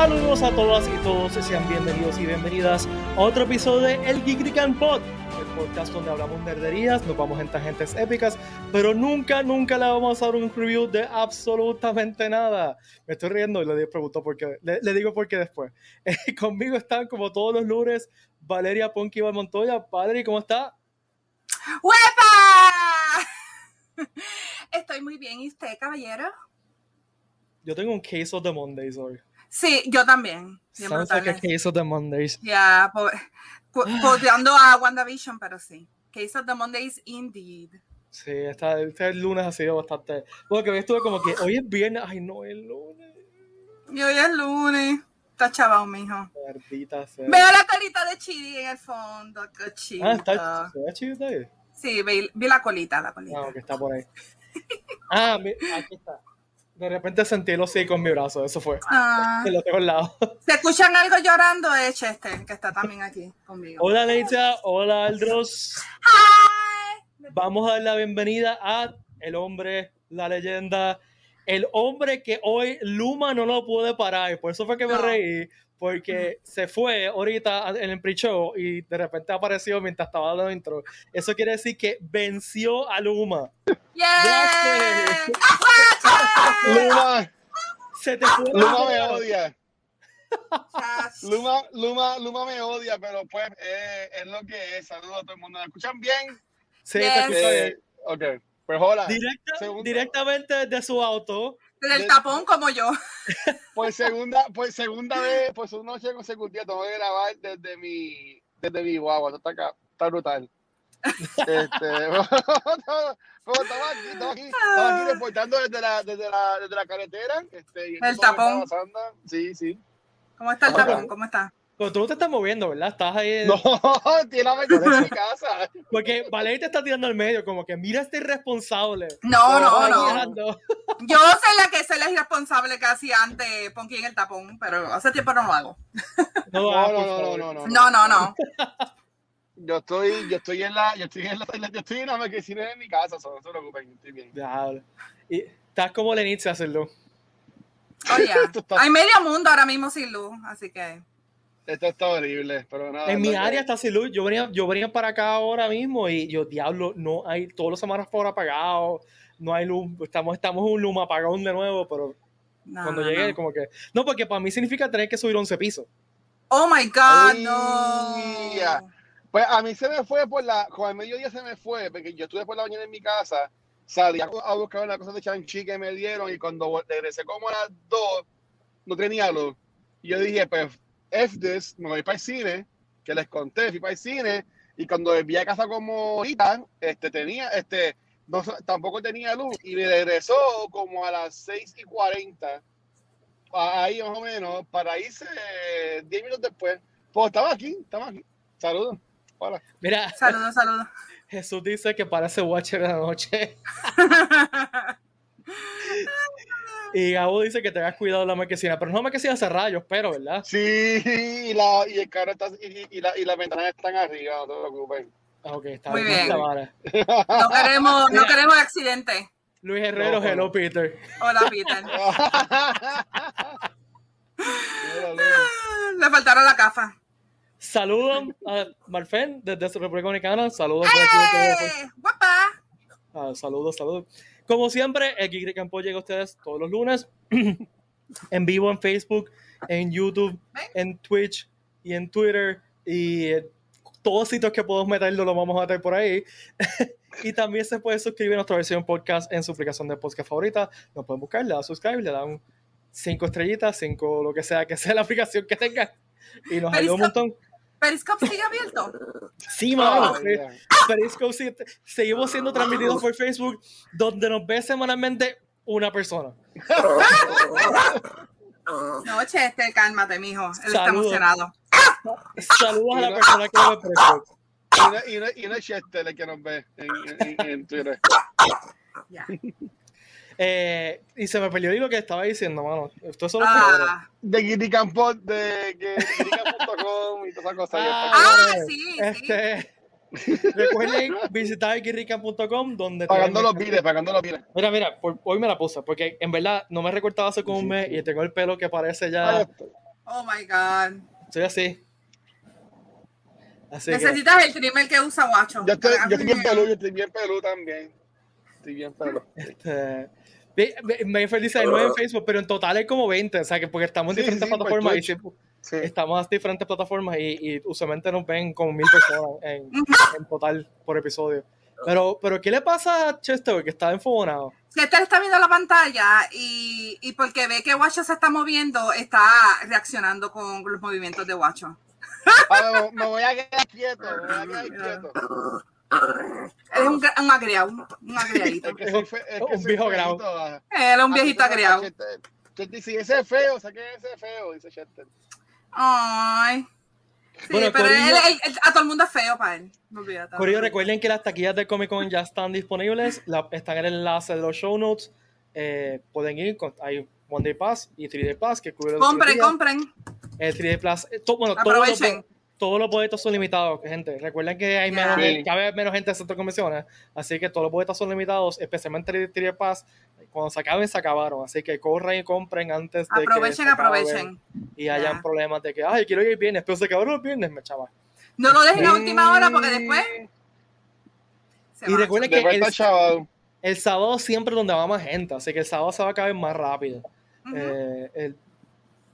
Saludos a todas y todos, sean bienvenidos y bienvenidas a otro episodio de El Geekrican Pod, el podcast donde hablamos nerderías, nos vamos en tangentes épicas, pero nunca, nunca le vamos a dar un review de absolutamente nada. Me estoy riendo y le pregunto por qué, le, digo por qué después. Eh, conmigo están, como todos los lunes, Valeria Ponky Montoya. Padre, ¿cómo está? ¡Huepa! Estoy muy bien, ¿y usted, caballero? Yo tengo un case of the Mondays hoy. Sí, yo también. Like a case of the Mondays. Ya, yeah, a WandaVision, pero sí. Case of the Mondays, indeed. Sí, esta, este lunes ha sido bastante. Porque hoy estuve como que hoy es viernes. Ay, no, es lunes. Y hoy es lunes. Está chaval, mijo. Maldita sea. Veo la colita de Chidi en el fondo. Qué chido. Ah, está. ¿Se ve Chidi ahí? Sí, vi, vi, la colita, la colita. Ah, que está por ahí. ah, aquí está. De repente sentí el hocico en mi brazo, eso fue. Ah. lo tengo al lado. ¿Se escuchan algo llorando? Es Chester, que está también aquí conmigo. Hola, Neita. Hola, Aldros. Hi. Vamos a dar la bienvenida a el hombre, la leyenda, el hombre que hoy Luma no lo puede parar. Por eso fue que me reí, porque se fue ahorita en el pre-show y de repente apareció mientras estaba dando intro. Eso quiere decir que venció a Luma. Yeah. Luma. Se te fue Luma me odia. Luma, Luma, Luma me odia, pero pues eh, es lo que es. Saludos a todo el mundo. ¿Me escuchan bien? Sí, yes. ok. Pues hola. directamente de su auto del tapón como yo. Pues segunda, pues segunda vez, pues una noche consecutiva tengo que grabar desde mi, desde mi guagua. Esto está está brutal. Este, estaba aquí, estaba aquí, estaba aquí reportando desde la, desde la, desde la carretera. Este, el tapón. Sí, sí. ¿Cómo está el tapón? ¿Cómo está? Pero tú no te estás moviendo, ¿verdad? Estás ahí. No, tiene la en mi casa. Porque Valeria te está tirando al medio, como que mira este irresponsable. No, no, no. Yo soy la que soy la irresponsable que hacía antes Ponky en el tapón, pero hace tiempo no lo hago. No, no, no, no, no. No, no, no. Yo estoy, yo estoy en la, yo estoy en la, yo estoy en la en mi casa, no se preocupen, estoy bien. Y estás como Lenitz hacerlo. Oye, hay medio mundo ahora mismo sin luz, así que. Esto está horrible, pero nada. En mi área está sin luz. Yo venía, yo venía para acá ahora mismo y yo, diablo, no hay todos los semanas por apagado, no hay luz. Estamos, estamos en un luma apagón de nuevo, pero cuando llegué, como que. No, porque para mí significa tener que subir 11 pisos. Oh my God, no. Pues a mí se me fue por la. Con el mediodía se me fue, porque yo estuve por la mañana en mi casa, salí a, buscar una cosa de chanchi que me dieron y cuando regresé como a las 2, no tenía luz. Y yo dije, pues F this, me voy para el cine, que les conté, fui para el cine, y cuando volví a casa como ahorita, este, tenía, este, no, tampoco tenía luz, y me regresó como a las 6 y 40, ahí más o menos, para irse 10 minutos después. Pues estaba aquí, estaba aquí. Saludos. Hola. Mira. Saludos, saludos. Jesús dice que parece Watcher de la noche. Y Gabo dice que tengas cuidado de la marquesina, pero no la marquesina cerrada, yo espero, ¿verdad? Sí, y, la, y el carro está, y, y, la, y las ventanas están arriba, no te preocupes. Ah, ok, está Muy bien. No queremos, no queremos accidentes. Luis Herrero, hello Peter. Hola Peter. Le faltaron la cafa. Saludos a Marfen desde República Dominicana. Saludos. ¡Eh! ¡Guapa! Ah, saludos, saludos. Como siempre, el Geek Campo llega a ustedes todos los lunes en vivo en Facebook, en YouTube, en Twitch y en Twitter y todos sitios que podemos meterlo lo vamos a meter por ahí. y también se puede suscribir a nuestra versión podcast en su aplicación de podcast favorita. Nos pueden buscar, le dan subscribe, le dan cinco estrellitas, cinco lo que sea, que sea la aplicación que tenga. Y nos ayuda un montón. ¿Periscope sigue abierto? Sí, mano. Periscope sigue, seguimos siendo transmitidos por Facebook, donde nos ve semanalmente una persona. No, Chester, cálmate, mijo. Él está emocionado. Saludos a la persona que nos ve Periscope. Y una, y una Chester que nos ve en, en, Twitter. Ya. Eh, y se me perdió lo que estaba diciendo, mano. Esto es solo ah. De Guiticampot, de Guiticampot.com y todas esas cosas. Ah, ah sí, este, Recuerden visitar guirrican.com donde pagando los biles, pagando los biles. Mira, mira, hoy me la puse porque en verdad no me recortaba hace como un mes y tengo el pelo que parece ya Oh my God. Soy así. así Necesitas que... el trimmer que usa Guacho. Yo estoy, yo estoy bien peludo, yo estoy bien peludo también. Estoy bien peludo. Este, me feliz de nuevo en Facebook, pero en total hay como 20, o sea, que porque estamos en sí, diferentes sí, plataformas y siempre, sí. estamos en diferentes plataformas y, y, usualmente nos ven como mil personas en, en, total por episodio. Pero, pero ¿qué le pasa a Chester que está enfogonado? Chester está viendo la pantalla y, y porque ve que Guacho se está moviendo, está reaccionando con los movimientos de Guacho. Me voy a quedar quieto, me voy a quedar quieto. Es un, un agriado, un agriadito. Es, que es, un viejo grado. Él es un viejito agriado. Dice, ese es feo, saque ese es feo, dice Chester. Ay. Sí, bueno, pero Corillo, él, él, a todo el mundo es feo para él. No olvídate. Corillo, recuerden que las taquillas de Comic Con ya están disponibles. La, están en el enlace de los show notes. Eh, pueden ir, hay One Day Pass y 3 Day Pass que cubren Compren, compren. El 3 Day Pass, eh, to, bueno, Aprovechen. Todo todos los boletos son limitados, gente. Recuerden que hay menos, sí. cabe menos gente en centro de convenciones, así que todos los boletos son limitados, especialmente el Tier Pass. Cuando se acaben, se acabaron. Así que corran y compren antes de aprovechen, que aprovechen. Y yeah. hayan problemas de que, ay, quiero ir el viernes, pero se acabaron los viernes, me chaval. No lo dejen a última hora porque después. y recuerden que el, el, sábado siempre es donde va más gente, así que el sábado se va a acabar más rápido. Uh -huh. eh, el,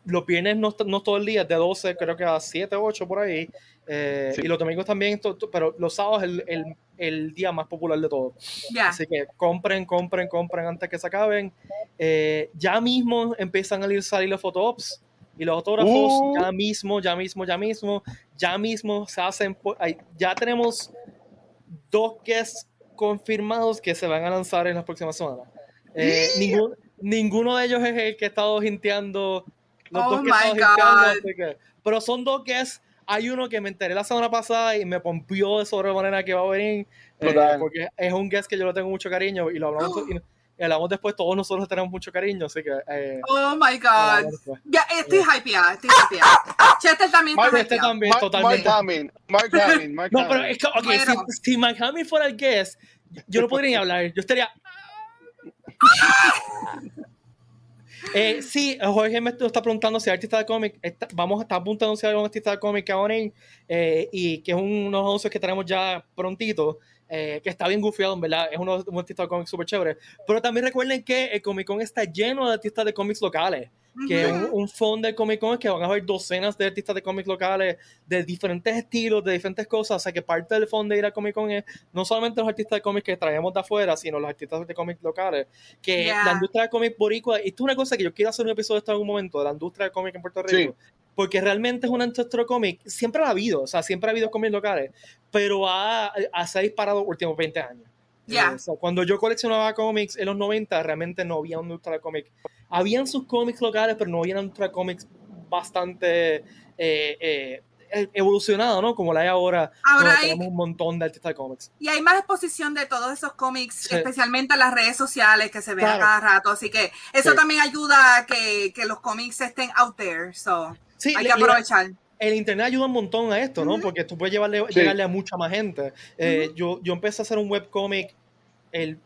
los viernes no, no todo el día, de 12 creo que a 7, 8 por ahí. Eh, sí. Y los domingos también, to, to, pero los sábados es el, el, el, día más popular de todo. Yeah. Así que compren, compren, compren antes que se acaben. Eh, ya mismo empiezan a salir los photoops y los autógrafos. Uh. Ya mismo, ya mismo, ya mismo, ya mismo se hacen. Ya tenemos dos guests confirmados que se van a lanzar en las próximas semanas. Eh, ningún, ninguno de ellos es el que ha estado jinteando los oh dos que my God. Que, pero son dos que es. Hay uno que me enteré la semana pasada y me pompió de sobremanera que va a venir. Eh, porque es un guest que yo lo tengo mucho cariño y lo hablamos. y, y hablamos después, todos nosotros tenemos mucho cariño, así que... Eh, oh my God. Ya, estoy hypeada, estoy hypeada. Chester también Mark, Chester también, Mark, totalmente. Mark Hamill, Mark Mark No, pero es que, ok, bueno. si, si Mark fuera el guest, yo no podría ni hablar, yo estaría... Eh, sí, Jorge me está preguntando si artista de cómic, está, vamos a estar apuntando si hay un artista de cómic ahora eh, y que es un, unos anuncios que tenemos ya prontito, eh, que está bien gufiado, en verdad, es uno, un artista de cómics súper chévere. Pero también recuerden que el Comic Con está lleno de artistas de cómics locales que un, un fondo de Comic Con es que van a haber docenas de artistas de cómics locales de diferentes estilos, de diferentes cosas, o sea que parte del fondo de ir a Comic Con es no solamente los artistas de cómics que traemos de afuera, sino los artistas de cómics locales, que yeah. la industria de cómics boricua, esto es una cosa que yo quiero hacer un episodio de esto en algún momento, de la industria de cómics en Puerto Rico, sí. porque realmente es una industria de cómics, siempre ha habido, o sea, siempre ha habido cómics locales, pero ha, ha, se ha disparado los últimos 20 años. Yeah. O sea, cuando yo coleccionaba cómics en los 90, realmente no había una industria de cómics. Habían sus cómics locales, pero no había una industria de cómics bastante eh, eh, evolucionada, ¿no? Como la hay ahora. Ahora hay, tenemos un montón de artistas de cómics. Y hay más exposición de todos esos cómics, sí. especialmente en las redes sociales que se ven claro. a cada rato. Así que eso sí. también ayuda a que, que, los cómics estén out there. So, sí, hay que aprovechar. Le, el internet ayuda un montón a esto, ¿no? Uh -huh. Porque tú puedes llevarle, sí. llegarle a mucha más gente. Eh, uh -huh. yo, yo empecé a hacer un webcomic el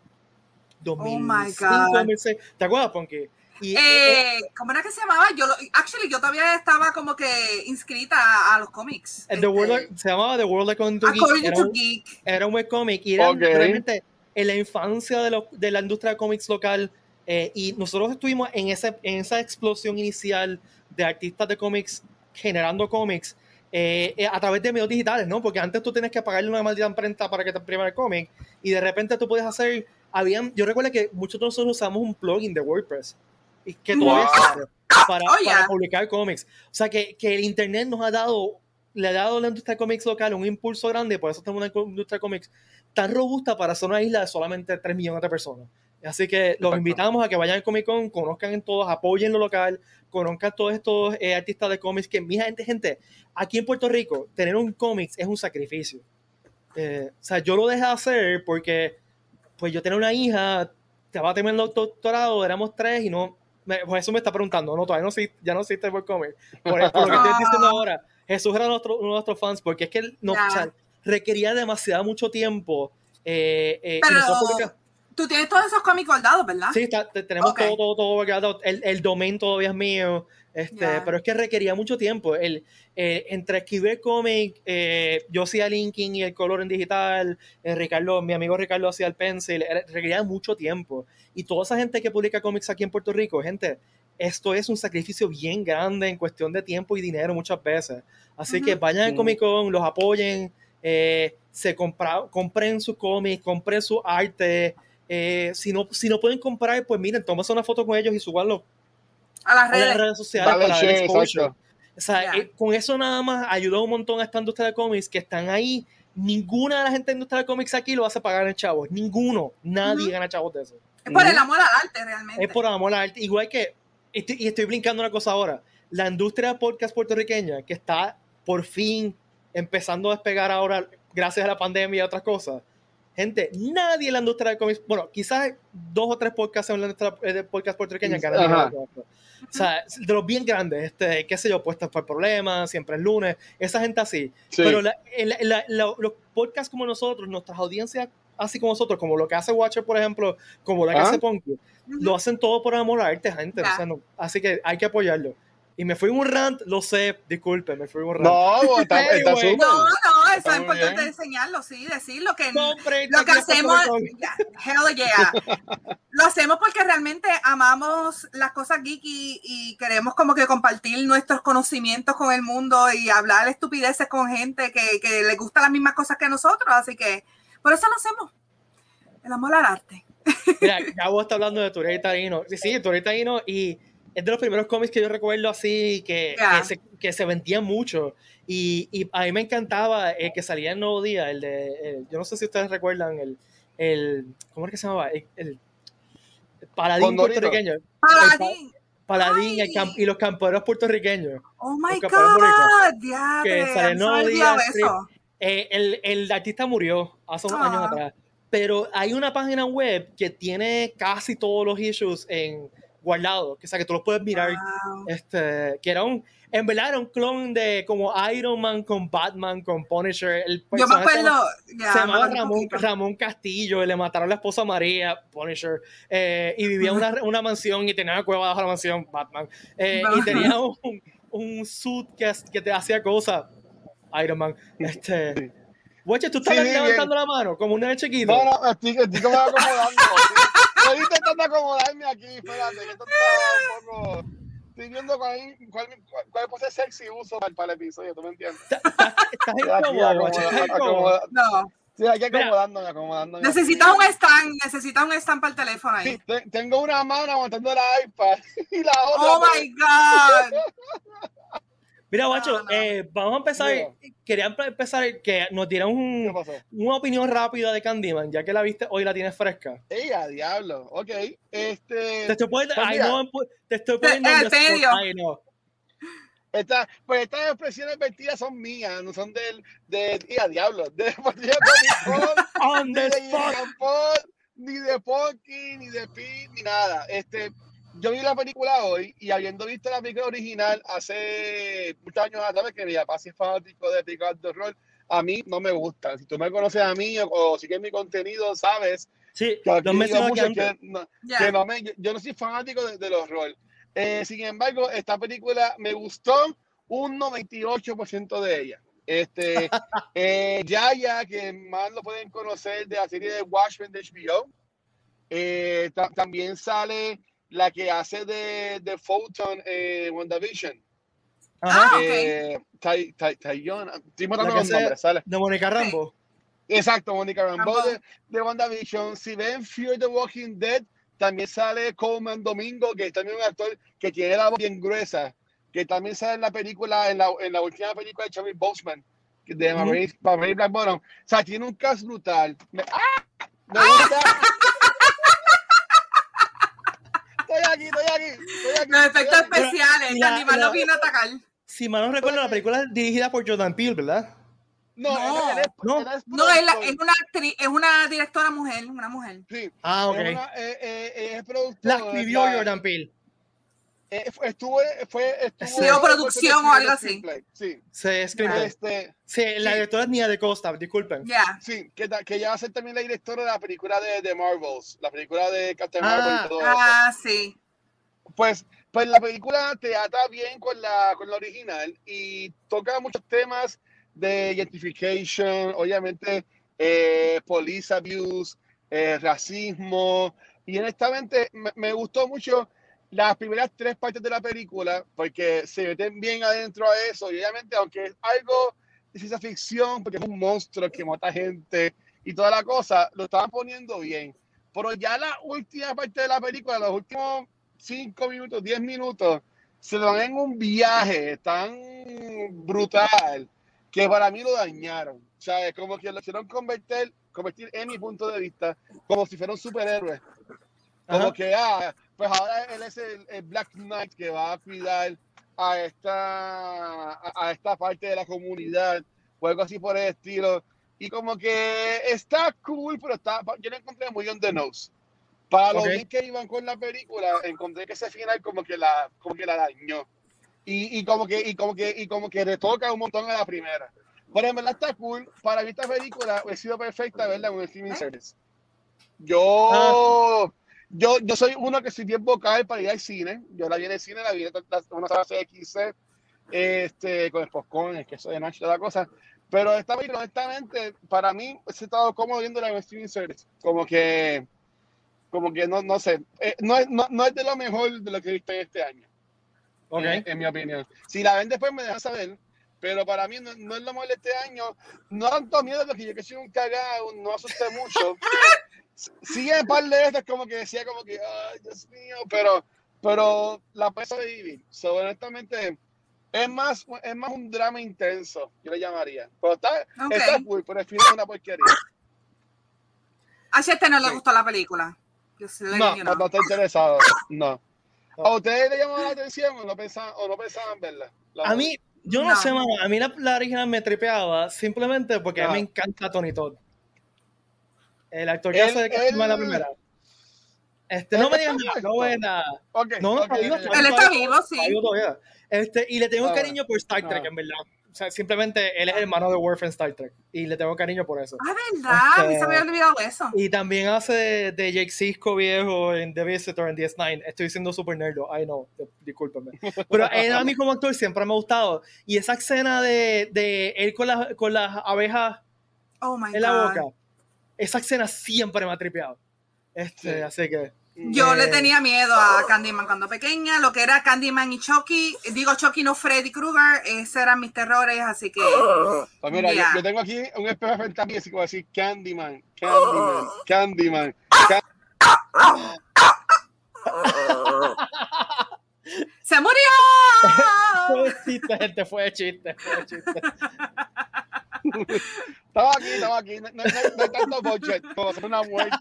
2005, oh 2006. ¿Te acuerdas, Ponky? Y, eh, eh, ¿Cómo era que se llamaba? Yo lo, actually, yo todavía estaba como que inscrita a, a los cómics. The este, se llamaba The World According to, According Geek. to era, Geek. Un, era un webcomic y era okay. realmente en la infancia de, lo, de la industria de cómics local eh, y nosotros estuvimos en, ese, en esa explosión inicial de artistas de cómics generando cómics eh, eh, a través de medios digitales, ¿no? Porque antes tú tenías que pagarle una maldita imprenta para que te imprima el cómic y de repente tú puedes hacer, habían, yo recuerdo que muchos de nosotros usamos un plugin de WordPress y que todavía wow. para, oh, yeah. para, publicar cómics. O sea que, que, el internet nos ha dado, le ha dado a la industria de cómics local un impulso grande, por eso tenemos una industria de cómics tan robusta para ser una isla de solamente 3 millones de personas. Así que los invitamos a que vayan al Comic Con, conozcan en todos, apoyen lo local, conozcan todos estos eh, artistas de cómics que, mi gente, gente, aquí en Puerto Rico, tener un cómics es un sacrificio. Eh, o sea, yo lo dejé de hacer porque, pues yo tenía una hija, te va a tener el doctorado, éramos tres y no, pues eso me está preguntando, no, todavía no, ya no existe el cómic. Por, por, lo que estoy diciendo ahora, Jesús era nuestro, uno de nuestros fans porque es que no, yeah. o sea, requería demasiado mucho tiempo. Eh, Pero... y nosotros Tú tienes todos esos cómics guardados, ¿verdad? Sí, tenemos todo, todo, todo guardado. El, el domain todavía es mío. Este, Pero es que requería mucho tiempo. El, eh, entre escribir cómic, eh, yo hacía linking y el color en digital, eh, Ricardo, mi amigo Ricardo hacía el pencil, requería mucho tiempo. Y toda esa gente que publica cómics aquí en Puerto Rico, gente, esto es un sacrificio bien grande en cuestión de tiempo y dinero muchas veces. Así que vayan al Comic Con, los apoyen, se compra, compren su cómic, compren su arte. Si, no, si no pueden comprar, pues miren, tómense una foto con ellos y subanlo a las redes, sociales para O sea, eh, con eso nada más ayudó un montón a esta industria de cómics que están ahí. Ninguna de la gente de la industria de cómics aquí lo hace pagar en chavos. Ninguno. Nadie gana chavos de eso. Es por el amor al arte, realmente. Es por el amor al arte. Igual que, y estoy brincando una cosa ahora, la industria de podcast puertorriqueña que está por fin empezando a despegar ahora gracias a la pandemia y otras cosas. Gente, nadie en la industria de cómics, bueno, quizás dos o tres podcasts en la industria de podcast puertorriqueña que han o sea, de los bien grandes, este, qué sé yo, puestas por problemas, siempre el lunes, esa gente así. Pero los podcasts como nosotros, nuestras audiencias así como nosotros, como lo que hace Watcher, por ejemplo, como lo que hace Punky, lo hacen todo por amor a arte, gente. así que hay que apoyarlo. Y me fui un rant, lo sé, disculpe, me fui un rant. No, está, está No, no, eso es importante enseñarlo, sí, decirlo que lo que hacemos, hell yeah, lo hacemos porque realmente amamos las cosas geeky y queremos como que compartir nuestros conocimientos con el mundo y hablar estupideces con gente que, que le gusta las mismas cosas que nosotros, así que por eso lo hacemos, el amor al arte. Mira, Gabo está hablando de Turey Tarino, sí, sí, Turey Tarino y es de los primeros cómics que yo recuerdo así, que, que, se, que se vendían mucho. Y, y, a mí me encantaba el que salía en Nuevo Día, el de, yo no sé si ustedes recuerdan, el, el ¿cómo es que se llamaba? El, el Paladín puertorriqueño. Paladín. Paladín y los camperos puertorriqueños. Oh my God, que sale Nuevo Día. Eh, el, el, artista murió hace unos años ah. atrás. Pero hay una página web que tiene casi todos los issues en guardado, que, sea, que tú los puedes mirar, este, que era un, en verdad era un clon de como Iron Man con Batman, con Punisher. El Yo me acuerdo, se, llamaba Ramón, Ramón, Castillo, y le mataron a la esposa María, Punisher, eh, y vivía en una, una, mansión y tenía una cueva bajo la mansión, Batman, eh, y tenía un, un suit que, que te hacía cosas, Iron Man, este... Weche, tú estás levantando la mano como un chiquito. No, no, estoy, estoy como acomodando. estoy intentando acomodarme aquí, espérate, que esto está un poco. Estoy viendo cuál, cuál, cuál, pose sexy uso para, para, el episodio, ¿tú me entiendes? Estás incómodo, No. Sí, hay que acomodándome, acomodándome. Necesitas un stand, necesitas un stand para el teléfono ahí. Sí, tengo una mano aguantando la iPad y la otra. Oh my God. Mira, Bacho, eh, vamos a empezar. Quería empezar que nos dieran un, una opinión rápida de Candyman, ya que la viste hoy la tienes fresca. ¡Ey, a diablo! Ok. Este, te estoy poniendo. Pues ay, no, te estoy poniendo. En Ay, no. Esta, pues estas expresiones vertidas son mías, no son del. De, y a diablo. De, de, the spot. Ni de Ponky, ni de Pi, ni nada. Este yo vi la película hoy y habiendo visto la película original hace muchos años atrás, que mi papá es fanático de películas de horror, a mí no me gusta. Si tú me conoces a mí o, o sigues mi contenido, sabes sí, que, no me que, no, que no me, yo, no soy fanático de, del horror. Eh, sin embargo, esta película me gustó un 98% de ella. Este, eh, Yaya, que más lo pueden conocer de la serie de Watchmen de HBO, eh, también sale la que hace de, de Photon en WandaVision. Ah, eh, okay. estoy matando los nombres, ¿sale? De Mónica Rambo. Exacto, Mónica Rambo, De, de, WandaVision. Si ven Fear the Walking Dead, también sale Coleman Domingo, que es también un actor que tiene la voz bien gruesa, que también sale en la película, en la, en la última película de Charlie Boseman, de Maverick, mm -hmm. Black Bottom. O sea, tiene un cast brutal. Me, ¡Ah! Me gusta. Estoy aquí, estoy aquí, estoy aquí. Los efectos especiales, el animal no vino a atacar. Si mal no recuerdo, la película es dirigida por Jordan Peele, ¿verdad? No, no, no, no es, la, es, una actriz, es una directora mujer, una mujer. Sí. Ah, ok. Es, una, eh, eh, es productora. La escribió Jordan Peele. Eh, estuvo, fue, estuvo producción o algo así. Sí. Sí, este, sí, la directora es Nia de Costa, disculpen. Sí, que, que ella va a ser también la directora de la película de, de Marvels, la película de Captain Marvel y ah. todo Ah, sí. Pues, pues la película te ata bien con la, con la original y toca muchos temas de identification, obviamente eh, police abuse, eh, racismo, y honestamente me, me gustó mucho las primeras tres partes de la película, porque se meten bien adentro a eso, y obviamente, aunque es algo de ciencia ficción, porque es un monstruo que mata gente y toda la cosa, lo estaban poniendo bien. Pero ya la última parte de la película, los últimos cinco minutos, diez minutos, se dan en un viaje tan brutal que para mí lo dañaron. ¿Sabes? Como que lo hicieron convertir, convertir en mi punto de vista como si fuera un superhéroe. Como que, ah, pues ahora él es el, Black Knight que va a cuidar a esta, a, esta parte de la comunidad o algo así por el estilo. Y como que está cool, pero está, yo lo encontré muy on the nose. Para los que iban con la película, encontré que ese final como que la, como que la dañó. Y, y, como que, y como que, y como que retoca un montón a la primera. Pero en verdad está cool. Para mí esta película ha sido perfecta verla en un streaming service. Yo, ah yo, yo soy uno que soy bien vocal para ir al cine. Yo la vi en el cine, la vi en una sala CX este, con el popcorn, el queso de Nacho, toda la cosa. Pero esta vez, honestamente, para mí, he estado cómodo viendo la streaming service. Como que, como que no, no sé, eh, no, es, no, no, es de lo mejor de lo que he visto este año. Okay. En, mi opinión. Si la ven después, me dejan saber. Pero para mí no, no es lo mejor de este año. No tanto miedo de que yo que soy un cagado, no asusté mucho. sí, un par de veces como que decía como que, ay, Dios mío, pero, pero la pesa de vivir. So, honestamente, es más, es más un drama intenso, yo le llamaría. Pero está, está cool, pero el final es una porquería. A este no le gustó la película. no, no, no está interesado. No. ¿A ustedes le llamó la atención o no pensaban, o no pensaban verla? a mí, yo no, sé, mamá. A mí la, la, original me tripeaba simplemente porque a mí me encanta Tony Todd. El actor que hace de que la primera. Este, no me digas nada, no voy nada. no, no, okay, él está vivo, sí. Este, y le tengo un cariño por Star Trek, en verdad. O sea, simplemente él es hermano de Worf en Star Trek. Y le tengo cariño por eso. Ah, ¿verdad? Este, se me había olvidado eso. Y también hace de, Jake Cisco viejo en The Visitor en DS9. Estoy siendo super nerdo. I know. Discúlpeme. Pero él a mí como actor siempre me ha gustado. Y esa escena de, de él con, la, con las abejas oh my en la boca esa escena siempre me ha tripeado. Este, Así que. Yo le eh, tenía miedo a Candyman cuando pequeña, lo que era Candyman y Chucky, digo Chucky no Freddy Krueger, esos eran mis terrores, así que... Pues mira, yo, tengo aquí un espejo frente a mí, así como decir Candyman, Candyman, Candyman, Candyman. ¡Se murió! fue chiste, gente, fue chiste, fue chiste. Estaba aquí, estaba aquí. No, no, no, hay tanto budget como hacer una muerte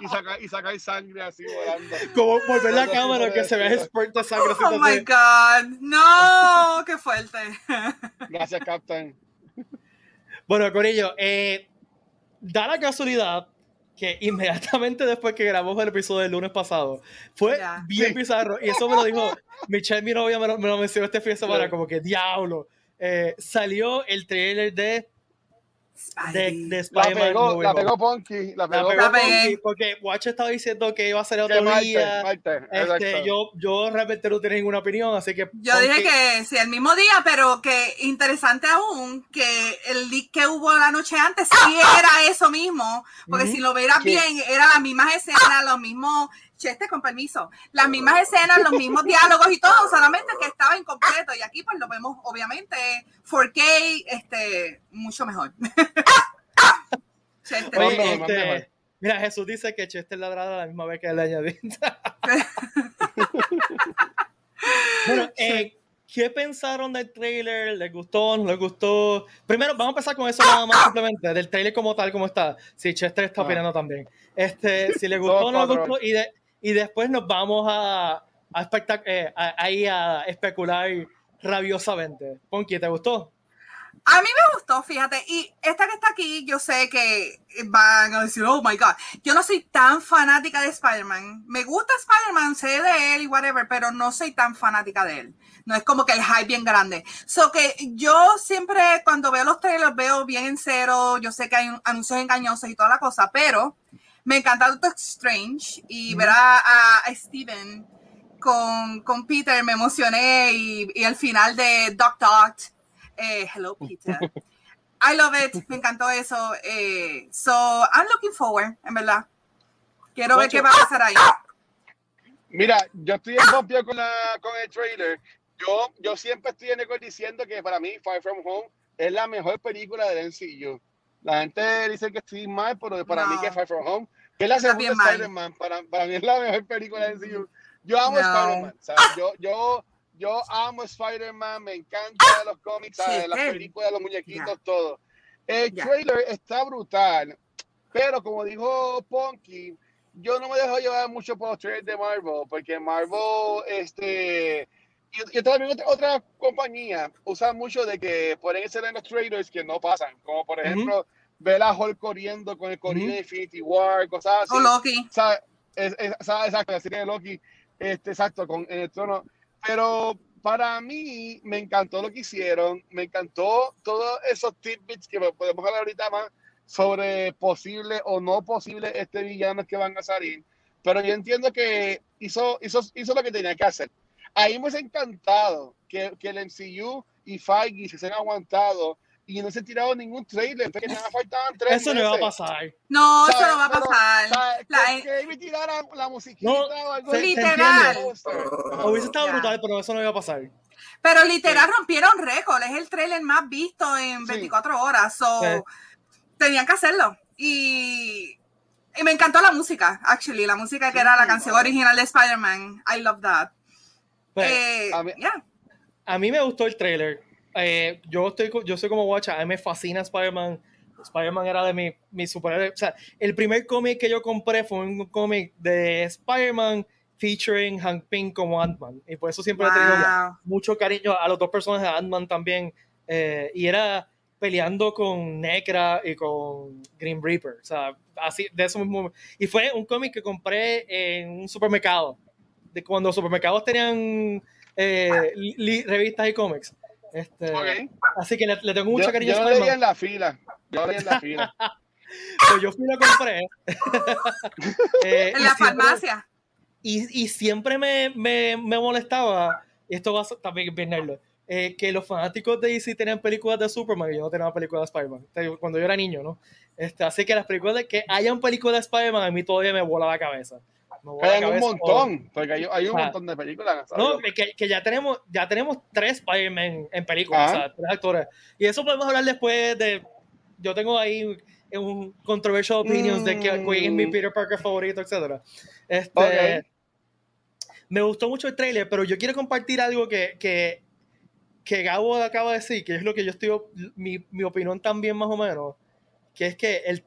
y sacar, y sacar sangre así volando. Como volver la cámara que se vea expert de sangre. Oh my God. No, qué fuerte. Gracias, Captain. Bueno, Corillo, eh, da la casualidad que inmediatamente después que grabamos el episodio del lunes pasado, fue bien bizarro. Y eso me lo dijo Michelle, mi novia, me lo, me lo mencionó este fin de semana, como que diablo. Eh, salió el trailer de de, de la pegó, la pegó Ponky. La pegó, la Ponky porque Watch estaba diciendo que iba a ser otro día. este, yo, yo realmente no tengo ninguna opinión, así que. Yo dije que sí, el mismo día, pero que interesante aún que el leak que hubo la noche antes sí era eso mismo, porque si lo verás bien, era la misma escena, los mismos Cheste, con permiso, las mismas escenas, los mismos diálogos y todo, solamente que estaba incompleto. Y aquí pues lo vemos, obviamente, 4K, este, mucho mejor. Cheste. Oye, este, mira, Jesús dice que Chester ladrada la misma vez que el añadí. bueno, eh, ¿qué pensaron del trailer? ¿Les gustó? ¿No les gustó? Primero, vamos a empezar con eso nada más simplemente, del trailer como tal, como está. Si Chester está ah. opinando también. Este, si le gustó o no le gustó. Y de, y después nos vamos a, a, eh, ahí a especular rabiosamente. Ponky, ¿te gustó? A mí me gustó, fíjate. Y esta que está aquí, yo sé que van a decir, oh my God. Yo no soy tan fanática de Spider-Man. Me gusta Spider-Man, sé de él y whatever, pero no soy tan fanática de él. No es como que el hype bien grande. So que yo siempre, cuando veo los trailers, veo bien en cero. Yo sé que hay anuncios engañosos y toda la cosa, pero me encanta Doctor Strange y ver a, Steven con, con, Peter me emocioné y, y el final de Doc Dot eh, hello, Peter. I love it. Me encantó eso. Eh, so, I'm looking forward, en verdad. Quiero ver qué va a pasar ahí. Mira, yo estoy en copia con, con el trailer. Yo, yo siempre estoy en el diciendo que para mí Fire From Home es la mejor película del MCU. La gente dice que estoy mal, pero para mí que Fire From Home, que es la segunda Spider-Man, para, para mí es la mejor película del MCU. Yo amo Spider-Man. Yo, yo yo amo Spider-Man, me encanta los cómics, las películas, los muñequitos, todo. El trailer está brutal, pero como dijo Ponky, yo no me dejo llevar mucho por los trailers de Marvel, porque Marvel, este, y, también otra, otra, compañía usa mucho de que pueden ser en los trailers que no pasan, como por ejemplo, ver a Hulk corriendo con el corrido de Infinity War, cosas así. O Loki. exacto, la serie de Loki, este, exacto, con en el trono pero para mí me encantó lo que hicieron, me encantó todos esos tidbits que podemos hablar ahorita más sobre posible o no posible este villano que van a salir. Pero yo entiendo que hizo, hizo, hizo lo que tenía que hacer. Ahí me ha encantado que, que el MCU y Feige se han aguantado y no se ha tirado ningún trailer, porque nada faltaban tres. Eso no va a pasar. No, eso no va a pasar. la, que me tirara la musiquita no, o algo Literal. Hubiese estado brutal, pero eso no iba a pasar. Pero literal rompieron récord. Es el trailer más visto en 24 horas. So, Tenían que hacerlo. Y, y, me encantó la música, actually. La música que era la canción original de Spider-Man. I love that. Pues, eh, a, mí, a mí me gustó el trailer eh, yo, estoy, yo soy como Watcha, a mí me fascina Spider-Man. Spider-Man era de mi, mi superhéroe. O sea, el primer cómic que yo compré fue un cómic de Spider-Man featuring Hank Pym como Ant-Man. Y por eso siempre he tenido mucho cariño a los dos personajes de Ant-Man también. Eh, y era peleando con Necra y con Green Reaper. O sea, así, de eso mismo. Y fue un cómic que compré en un supermercado. De cuando los supermercados tenían eh, revistas y cómics. Este, Así que le, tengo mucho cariño yo, yo en la fila. Yo en la fila. pues yo fui a compré. eh, en la farmacia. Y, y siempre me, me, me, molestaba, y esto va a también bien eh, que los fanáticos de DC tenían películas de Superman y yo no tenía películas de Spider-Man. Cuando yo era niño, ¿no? Este, así que las películas de que hayan películas de Spider-Man a mí todavía me vuela la cabeza. Hay un montón, porque hay, un montón de películas. No, que, que, ya tenemos ya tenemos tres Spider-Man en películas, o sea, tres actores. Y eso podemos hablar después de. Yo tengo ahí un controversial opinions de que mm. es mi Peter Parker favorito, etc. Este, Me gustó mucho el trailer, pero yo quiero compartir algo que, que, que Gabo acaba de decir, que es lo que yo estoy, mi, mi opinión también más o menos, que es que el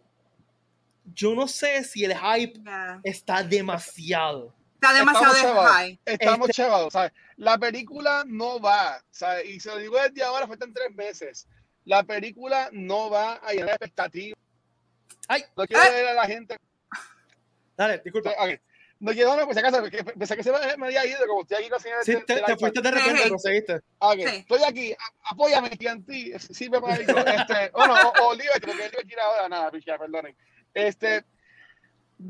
yo no sé si el hype está demasiado. Está demasiado Estamos de hype. Estamos este... ¿sabes? La película no va, ¿sabes? Y se lo digo desde ahora, faltan tres meses. La película no va a llenar expectativas. Ay, no quiero ver a la gente. Dale, disculpa. No quiero, no, pues acaso, pensé que se me, había ido, como estoy aquí casi Sí, te, te, te fuiste de repente, pero seguiste. Okay. Sí. Estoy aquí, apóyame, ti sí me parece. Este, bueno, o, o Oliver, porque él quiere ahora, nada, picha, perdonen. Este,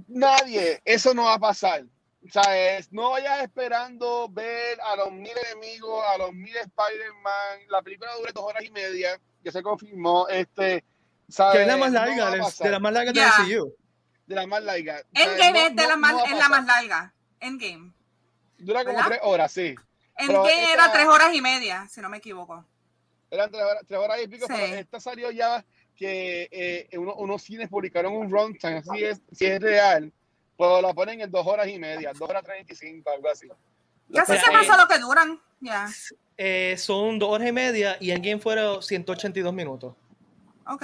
nadie, eso no va a pasar. ¿Sabes? No vayas esperando ver a los mil enemigos, a los mil Spider-Man. La película dura dos horas y media, que se confirmó. Este, ¿sabes? Que es la más larga, no de la más larga de yeah. MCU. De la más larga. Endgame no, es, de la, más, es la más larga. Endgame. Dura como ¿verdad? tres horas, sí. Endgame esta, era tres horas y media, si no me equivoco. Eran tres horas, tres horas y pico, sí. pero esta salió ya que eh, uno, unos cines publicaron un runtime, así es, si es real, pues la ponen en dos horas y media, dos horas treinta y cinco, algo así. Casi se pasa lo que duran, ya. Eh, son dos horas y media y en game fueron 182 minutos. Ok.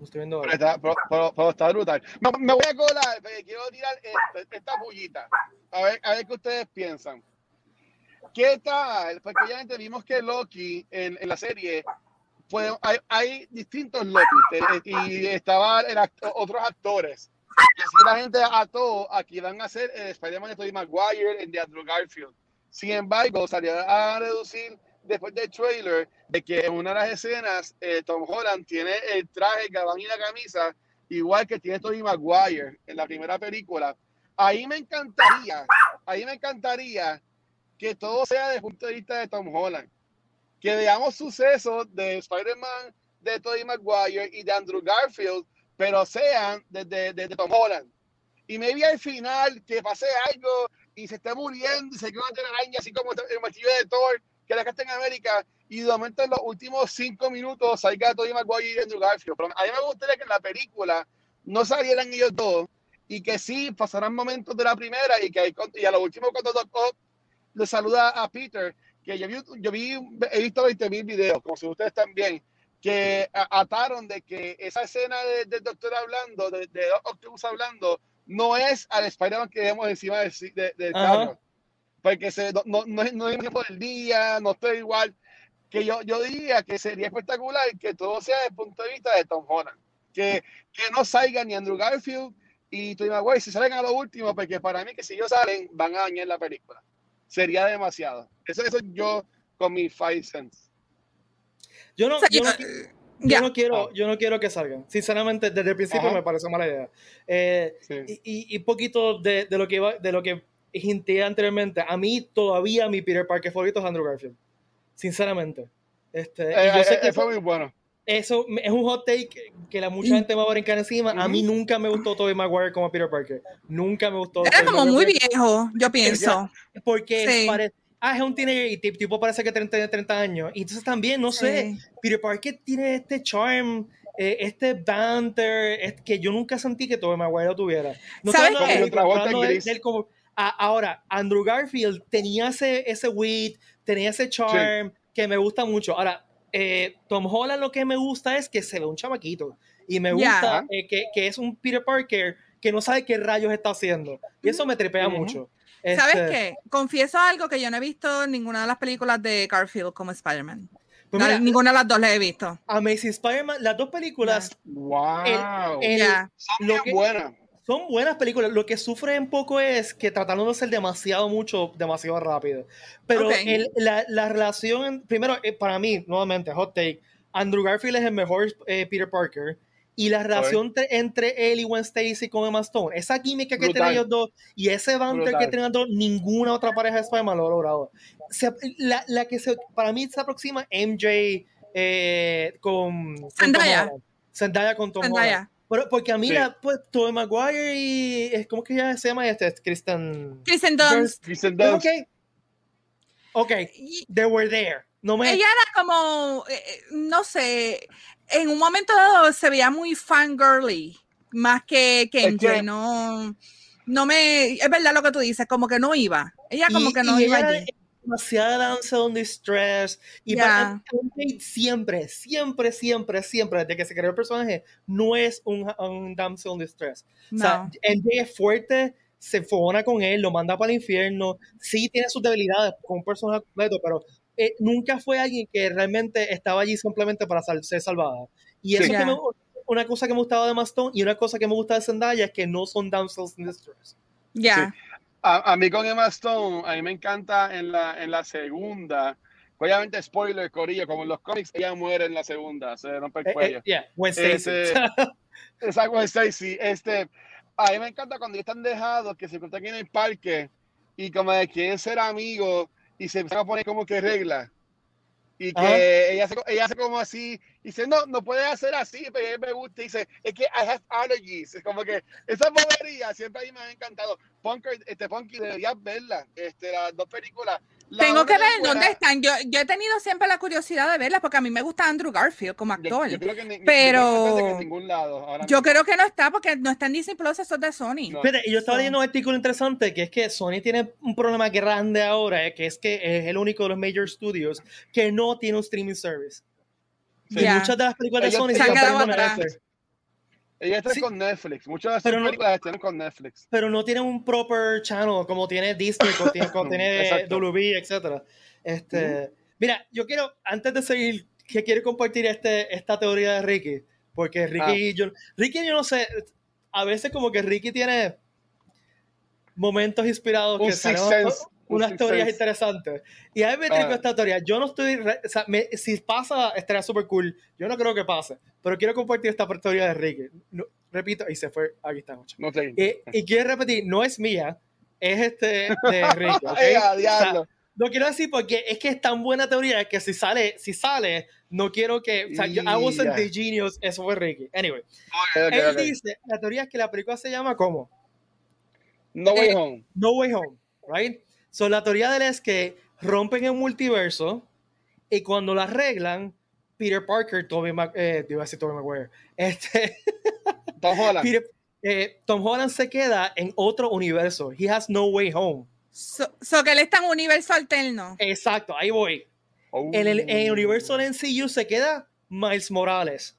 Estoy viendo pero, está, pero, pero, pero está, brutal. Me, me, voy a colar, quiero tirar esta, esta pullita. A ver, a ver qué ustedes piensan. ¿Qué tal? Porque obviamente vimos que Loki en, en la serie pues hay, hay distintos Lopis y estaban otros actores. Y así la gente ató aquí van a hacer el Spider-Man de Tobey Maguire en de Andrew Garfield. Sin embargo, salió a reducir después del trailer de que en una de las escenas eh, Tom Holland tiene el traje, el gabán y la camisa igual que tiene Tobey Maguire en la primera película. Ahí me encantaría, ahí me encantaría que todo sea desde el punto de vista de Tom Holland. Que veamos sucesos de Spider-Man, de Tobey Maguire y de Andrew Garfield, pero sean desde, desde Tom Holland. Y maybe al final que pase algo y se esté muriendo y se quede una araña, así como el martillo de Thor, que la está en América, y de momento en los últimos cinco minutos salga Tobey Maguire y Andrew Garfield. Pero a mí me gustaría que en la película no salieran ellos dos y que sí pasaran momentos de la primera y que y a lo último cuando Doc Ock le saluda a Peter, que yo vi, yo vi he visto 20 mil videos, como si ustedes también, que ataron de que esa escena del doctor hablando, de, de Octopus hablando, no es al Spider-Man que vemos encima del, de, carro. Porque se, no, no, no, es, no es tiempo del día, no estoy igual. Que yo, yo diría que sería espectacular que todo sea desde el punto de vista de Tom Holland. Que, que no salga ni Andrew Garfield y Tony Maguire si salen a lo último, porque para mí que si ellos salen, van a dañar la película. Sería demasiado. Eso, eso yo con mi five cents. Yo no, yo no, yo no quiero, ah. yo no quiero que salgan. Sinceramente, desde el principio me parece mala idea. Eh, y, y, poquito de, de, lo que iba, de lo que hinté anteriormente. A mí todavía mi Peter Parker favorito es Andrew Garfield. Sinceramente. Este, eh, yo sé eh, que fue muy bueno. Eso es un hot take que la mucha gente va a brincar encima. A mí nunca me gustó Tobey Maguire como Peter Parker. Nunca me gustó. Era como muy viejo, yo pienso. Porque parece ah, es un teenager y tipo parece que tiene 30 años. Y entonces también, no sé, Peter Parker tiene este charm, eh, este banter, es que yo nunca sentí que todo Maguire lo tuviera. No ¿Sabes qué? ahora, Andrew Garfield tenía ese, ese wit, tenía ese charm que me gusta mucho. Ahora, eh, Tom Holland lo que me gusta es que se ve un chamaquito. Y me gusta eh, que, que, es un Peter Parker que no sabe qué rayos está haciendo. Y eso me tripea mucho. ¿Sabes este qué? Confieso algo que yo no he visto en ninguna de las películas de Garfield como Spider-Man. Pues ninguna de las dos la he visto. Amazing Spider-Man, las dos películas. ¡Wow! son buenas. Son buenas películas. Lo que sufre un poco es que trataron de hacer demasiado mucho, demasiado rápido. Pero la, la, relación, primero, eh, para mí, nuevamente, hot take, Andrew Garfield es el mejor eh, Peter Parker y la relación entre él y Gwen Stacy con Emma Stone, esa química que tienen ellos dos y ese banter que tienen dos, ninguna otra pareja de Spider-Man lo ha logrado. la, la, que se, para mí se aproxima MJ eh, con Zendaya. Zendaya con Tom Zendaya. Pero, porque a mí, la, pues, Tobey Maguire y. ¿Cómo que ya se llama este? Kristen. Kristen Dunst. Kristen Dunst. Ok. Ok. They were there. No me... Ella era como. Eh, eh, no sé en un momento dado se veía muy fangirly, más que que no, no me, es verdad lo que tú dices, como que no iba, ella como que no iba allí. Demasiada danza on distress y para siempre, siempre, siempre, siempre, desde que se creó el personaje, no es un, un damsel on distress. O sea, es fuerte, se enfona con él, lo manda para el infierno, sí tiene sus debilidades como un personaje completo, pero eh, nunca fue alguien que realmente estaba allí simplemente para ser salvada. Y eso es una cosa que me gustaba de Maston y una cosa que me gusta de Zendaya es que no son damsels in distress. Ya. A, mí con Emma Stone, a mí me encanta en la, en la segunda. Obviamente, spoiler, Corillo, como en los cómics, ella muere en la segunda, se rompe el eh, eh, cuello. yeah. Este, esa Gwen Stacy. Este, a mí me encanta cuando están dejados, que se encuentran aquí en el parque y como de quieren ser amigos y se empiezan a poner como que reglas. Y que ella, hace, ella hace como así, y dice, no, no puede hacer así, pero a mí me gusta, y dice, es que I have allergies, es como que esa bobería siempre a mí me ha encantado. Punker, este Punky, deberías verla, este, las dos películas, tengo que ver dónde están. Yo, yo he tenido siempre la curiosidad de verlas porque a mí me gusta Andrew Garfield como actor. Yo, creo que pero yo creo que no está porque no está en Disney Plus, eso es de Sony. y yo estaba leyendo un artículo interesante que es que Sony tiene un problema grande ahora, eh, que es que es el único de los major studios que no tiene un streaming service. Muchas de las películas de Sony se han quedado atrás. Ella está con Netflix. Muchas de las películas están con Netflix. Pero no tiene un proper channel como tiene Disney, como tiene, como tiene WB, etc. Este, Mira, yo quiero, antes de seguir que quiero compartir este, esta teoría de Ricky, porque Ricky, ah. yo, Ricky, yo no sé, a veces como que Ricky tiene momentos inspirados que salen unas teorías interesantes. Y a mí me con esta teoría. Yo no estoy. O sea, si pasa, estaría súper cool. Yo no creo que pase. Pero quiero compartir esta teoría de Ricky. repito, y se fue. Aquí está. No y, quiero repetir, no es mía, es este de Ricky. no quiero decir porque es que es tan buena teoría que si sale, si sale, no quiero que. O sea, yo, I wasn't the genius, eso fue Ricky. Anyway. él dice: la teoría es que la película se llama ¿cómo? No Way eh, Home. No Way Home, right? So, la teoría de él es que rompen el multiverso y cuando lo arreglan, Peter Parker, Tobey Mac, eh, iba a decir Maguire, este, Tom Holland. Eh, Tom Holland se queda en otro universo. He has no way home. So, que él está en un universo alterno. Exacto, ahí voy. En, el, en, el, universo de MCU se queda Miles Morales.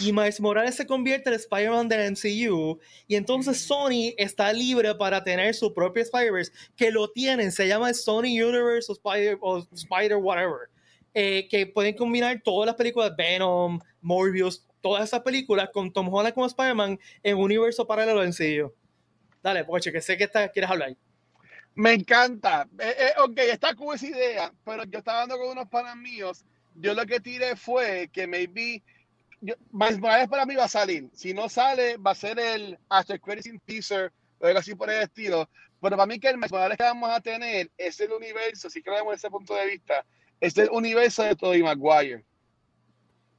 Y Miles Morales se convierte en Spider-Man del MCU. Y entonces Sony está libre para tener su propio Spider-Verse, que lo tienen, se llama Sony Universe o Spider, o Spider whatever. Eh, que pueden combinar todas las películas, Venom, Morbius, todas esas películas con Tom Holland como Spider-Man en un universo paralelo del MCU. Dale, Poche, que sé que está, quieres hablar. Me encanta. Eh, eh, ok, está cool esa idea, pero yo estaba hablando con unos panas míos. Yo lo que tiré fue que maybe Miles Morales para mí va a salir. Si no sale, va a ser el After Credit Teaser o algo así por el estilo. Pero para mí que el Miles Morales que vamos a tener es el universo, si creemos ese punto de vista, es el universo de Tobey Maguire.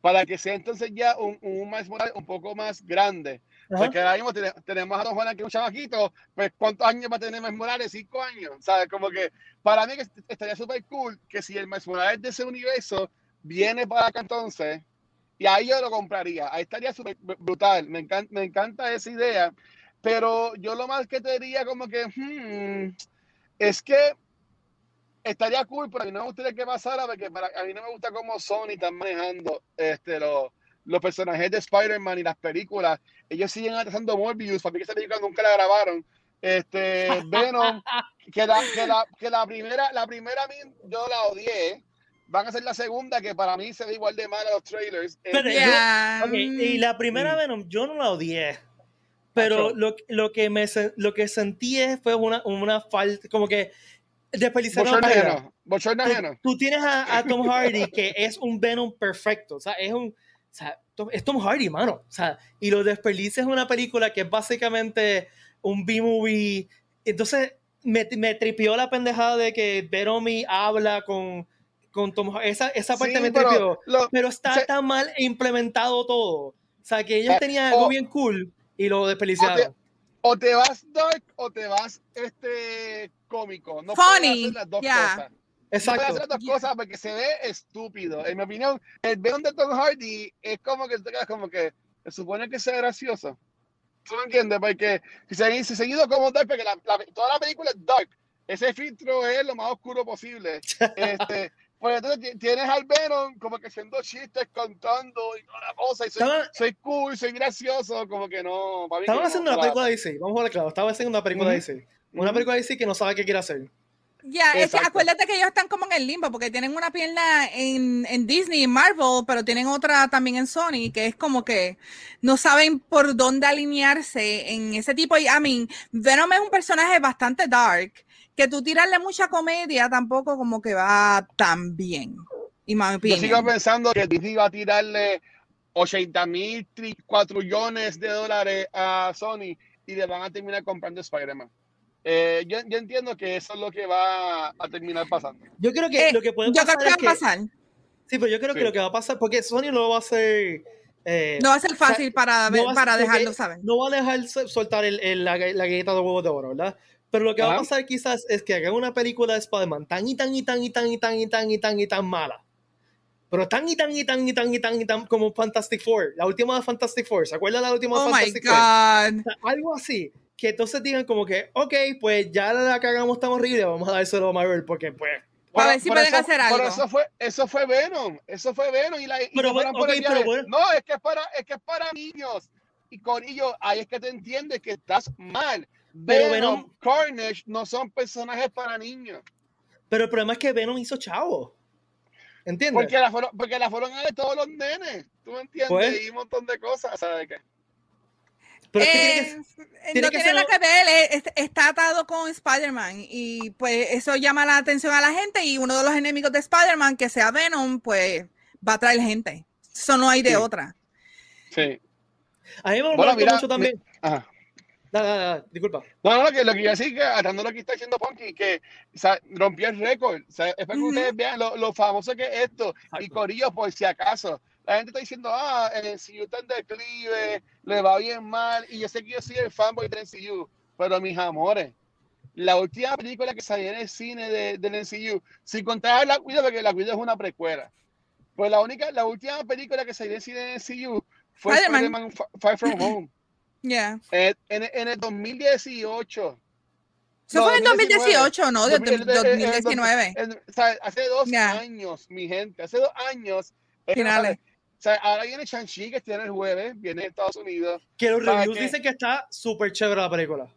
Para que sea entonces ya un, un Miles Morales un poco más grande. Porque ahora mismo tenemos a Don Juan que es un chavaquito, pues ¿cuántos años va a tener Miles Morales? Cinco años. ¿Sabes? Como que para mí que estaría súper cool que si el Miles Morales de ese universo viene para acá entonces y ahí yo lo compraría. Ahí estaría súper brutal. Me encanta, me encanta esa idea. Pero yo lo más que te diría como que hmm, es que estaría cool, pero a mí no me gustaría que pasara porque para, a mí no me gusta cómo Sony está manejando este, los, los personajes de Spider-Man y las películas. Ellos siguen atrasando Morbius, para mí que esa película nunca la grabaron. Este, Venom, que la, que la, que la primera, la primera yo la odié van a ser la segunda que para mí se ve igual de mal a los trailers. Eh, y la primera mm. Venom, yo no la odié. Pero lo, lo, que me lo que sentí fue una, una falta, como que desperdiciaron tú, tú, tienes a, Tom Hardy que es un Venom perfecto, o sea, es un o sea, es Tom Hardy, mano. O sea, y lo desperdicias en una película que es básicamente un B-movie. Entonces, me, me tripió la pendejada de que Venom habla con, con Tom esa, esa parte me pero, pero está tan mal implementado todo. O sea, que ellos eh, tenían algo bien cool y lo desperdiciaron. O te, vas dark o te vas este cómico. No Funny. las dos cosas. Exacto. No hacer las dos cosas porque se ve estúpido. En mi opinión, el Venom de Tom Hardy es como que como que se supone que sea gracioso. ¿Tú me entiendes? Porque si se, si seguido como dark, porque toda la película es dark. Ese filtro es lo más oscuro posible. Este, pues entonces tienes al Venom como que haciendo chistes, contando y toda la cosa. Y soy, soy cool, soy gracioso, como que no. Estaban haciendo una película de DC, vamos a ver claro. Estaba haciendo una película de DC. Una película de DC que no sabe qué quiere hacer. Ya, es que acuérdate que ellos están como en el limbo, porque tienen una pierna en, en Disney y Marvel, pero tienen otra también en Sony, que es como que no saben por dónde alinearse en ese tipo. Y, I mean, Venom es un personaje bastante dark, que tú tirarle mucha comedia tampoco como que va tan bien. Y más Yo sigo pensando que Disney va a tirarle 80 mil, 4 millones de dólares a Sony y le van a terminar comprando Spider-Man. Eh, yo, yo, entiendo que eso es lo que va a terminar pasando. Yo creo que eh, lo que puede pasar. Creo que va a pasar. Sí, pero yo creo que lo que va a pasar, porque Sony no va a hacer. Eh, no va a ser fácil para, para dejarlo saber. No va a dejar soltar el, la, la, galleta de huevos de oro, ¿verdad? Pero lo que va a pasar quizás es que hagan una película de Spider-Man tan y tan y tan y tan y tan y tan y tan y tan mala. Pero tan y tan y tan y tan y tan y tan como Fantastic Four. La última de Fantastic Four. ¿Se acuerdan de la última de oh Fantastic my God. Four? algo así. Que entonces digan como que, ok, pues ya la cagamos tan horrible, vamos a dárselo a Marvel porque pues a ver si pueden hacer algo. Pero eso fue, eso fue Venom. Eso fue Venom. Y la, y pero, bueno, okay, pero bueno. No, es que es para, es que es para niños. Y con ellos, ahí es que te entiendes que estás mal. Pero Venom, Carnage no son personajes para niños. Pero el problema es que Venom hizo chavo. ¿Entiendes? Porque la fueron, porque la fueron a ver todos los nenes. ¿Tú me entiendes? Pues, y un montón de cosas. ¿Sabes qué? Pero eh, no tiene nada que ver, está atado con Spider-Man y pues eso llama la atención a la gente y uno de los enemigos de Spider-Man, que sea Venom, pues va a traer gente. Eso no hay de otra. Sí. A mí me bueno, mucho también. Ajá. Disculpa. No, no, lo que, lo que yo decía que atando lo que está diciendo Ponky, que rompió el récord. O sea, es para que ustedes vean lo, lo, famoso que es esto. Y Corillo, por si acaso, la gente está diciendo, ah, el MCU está en declive, le va bien mal, y yo sé que yo soy el fanboy del MCU, pero mis amores, la última película que salió en el cine de, del MCU, sin contar La Cuida, porque La Cuida es una precuela, pues la única, la última película que salió en el cine de MCU fue Spider-Man Far From Home. Yeah. En, en, el 2018. Eso fue en 2018, ¿no? De, 2019. o sea, hace dos años, mi gente, hace dos años. Finales sea, ahora viene Shang-Chi, que tiene el jueves, viene de Estados Unidos. Que los reviews dicen que está súper chévere la película.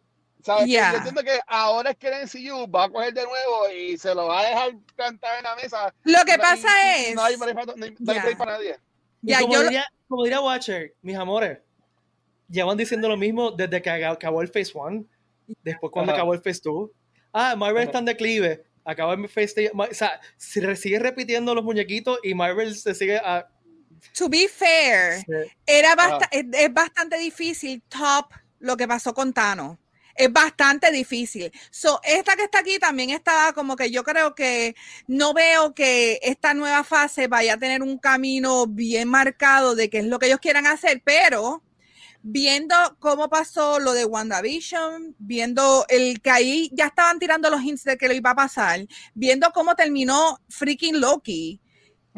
¿Sabes? Yo entiendo que ahora es que el MCU va a coger de nuevo y se lo va a dejar cantar en la mesa. Lo que pasa es. No hay, no hay, para nadie. Ya, como, diría, como diría Watcher, mis amores, llevan diciendo lo mismo desde que acabó el Phase 1, después cuando acabó el Phase 2. Ah, Marvel está en declive, acabó el Phase 3. O sea, se sigue repitiendo los muñequitos y Marvel se sigue a, to be fair, era ah. es, bastante difícil top lo que pasó con Thanos. Es bastante difícil. So, esta que está aquí también estaba como que yo creo que no veo que esta nueva fase vaya a tener un camino bien marcado de qué es lo que ellos quieran hacer, pero viendo cómo pasó lo de WandaVision, viendo el que ahí ya estaban tirando los hints de que lo iba a pasar, viendo cómo terminó freaking Loki,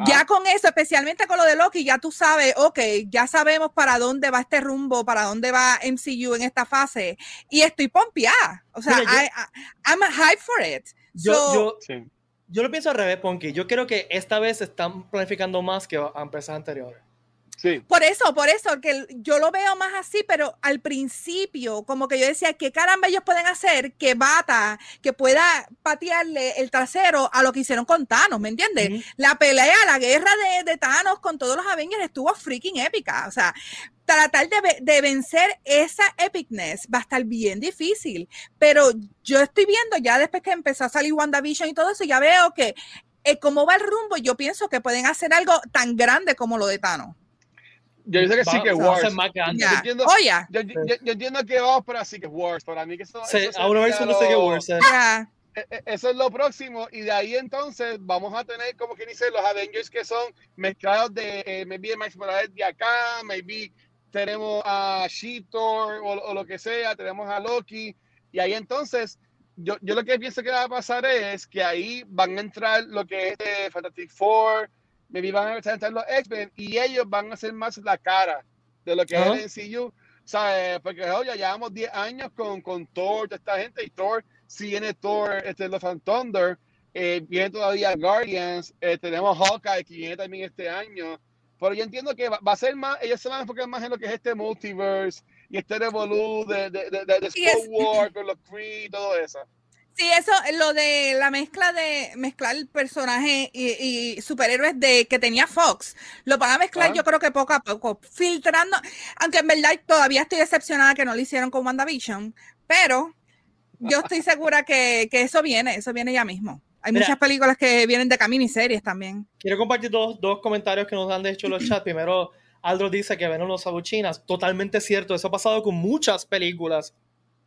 ya con eso, especialmente con lo de Loki, ya tú sabes, ok, ya sabemos para dónde va este rumbo, para dónde va MCU en esta fase. Y estoy pompeada. O sea, I, I'm hype for it. Yo, yo, yo, lo pienso al revés, Ponky. Yo creo que esta vez están planificando más que a empresas anteriores. Por eso, por eso, que yo lo veo más así, pero al principio, como que yo decía, ¿qué caramba ellos pueden hacer que bata, que pueda patearle el trasero a lo que hicieron con Thanos, ¿me entiendes? La pelea, la guerra de, de, Thanos con todos los Avengers estuvo freaking épica, o sea, tratar de, de, vencer esa epicness va a estar bien difícil, pero yo estoy viendo ya después que empezó a salir WandaVision y todo eso, ya veo que eh, cómo va el rumbo, yo pienso que pueden hacer algo tan grande como lo de Thanos. Yo sé que sí que Wars. Más yo, entiendo, oh, yeah. yo, yo, yo, entiendo que vamos para sí que Wars. Para mí que eso, sí, eso a una vez no sé qué Wars es. Yeah. Eso es lo próximo y de ahí entonces vamos a tener como que dice los Avengers que son mezclados de eh, maybe Max Morales de acá, maybe tenemos a She-Thor o, o, lo que sea, tenemos a Loki y ahí entonces yo, yo lo que pienso que va a pasar es que ahí van a entrar lo que es de Fantastic Four, me van a entrar los X-Men y ellos van a ser más la cara de lo que es el MCU. ¿sabes? Porque oye, llevamos 10 años con, con Thor, toda esta gente, y Thor, si viene Thor, este, los Fan Thunder, eh, viene todavía Guardians, eh, tenemos Hawkeye que viene también este año. Pero yo entiendo que va, a ser más, ellos se van a enfocar más en lo que es este multiverse y este revolú de, de, de, de, de War con los Kree y todo eso. Sí, eso, lo de la mezcla de mezclar el personaje y, superhéroes de que tenía Fox, lo van a mezclar ah. yo creo que poco a poco, filtrando, aunque en verdad todavía estoy decepcionada que no lo hicieron con WandaVision, pero yo estoy segura que, que eso viene, eso viene ya mismo. Hay muchas películas que vienen de camino y series también. Quiero compartir dos, dos comentarios que nos han hecho los chats. Primero, Aldro dice que ven los abuchinas. Totalmente cierto. Eso ha pasado con muchas películas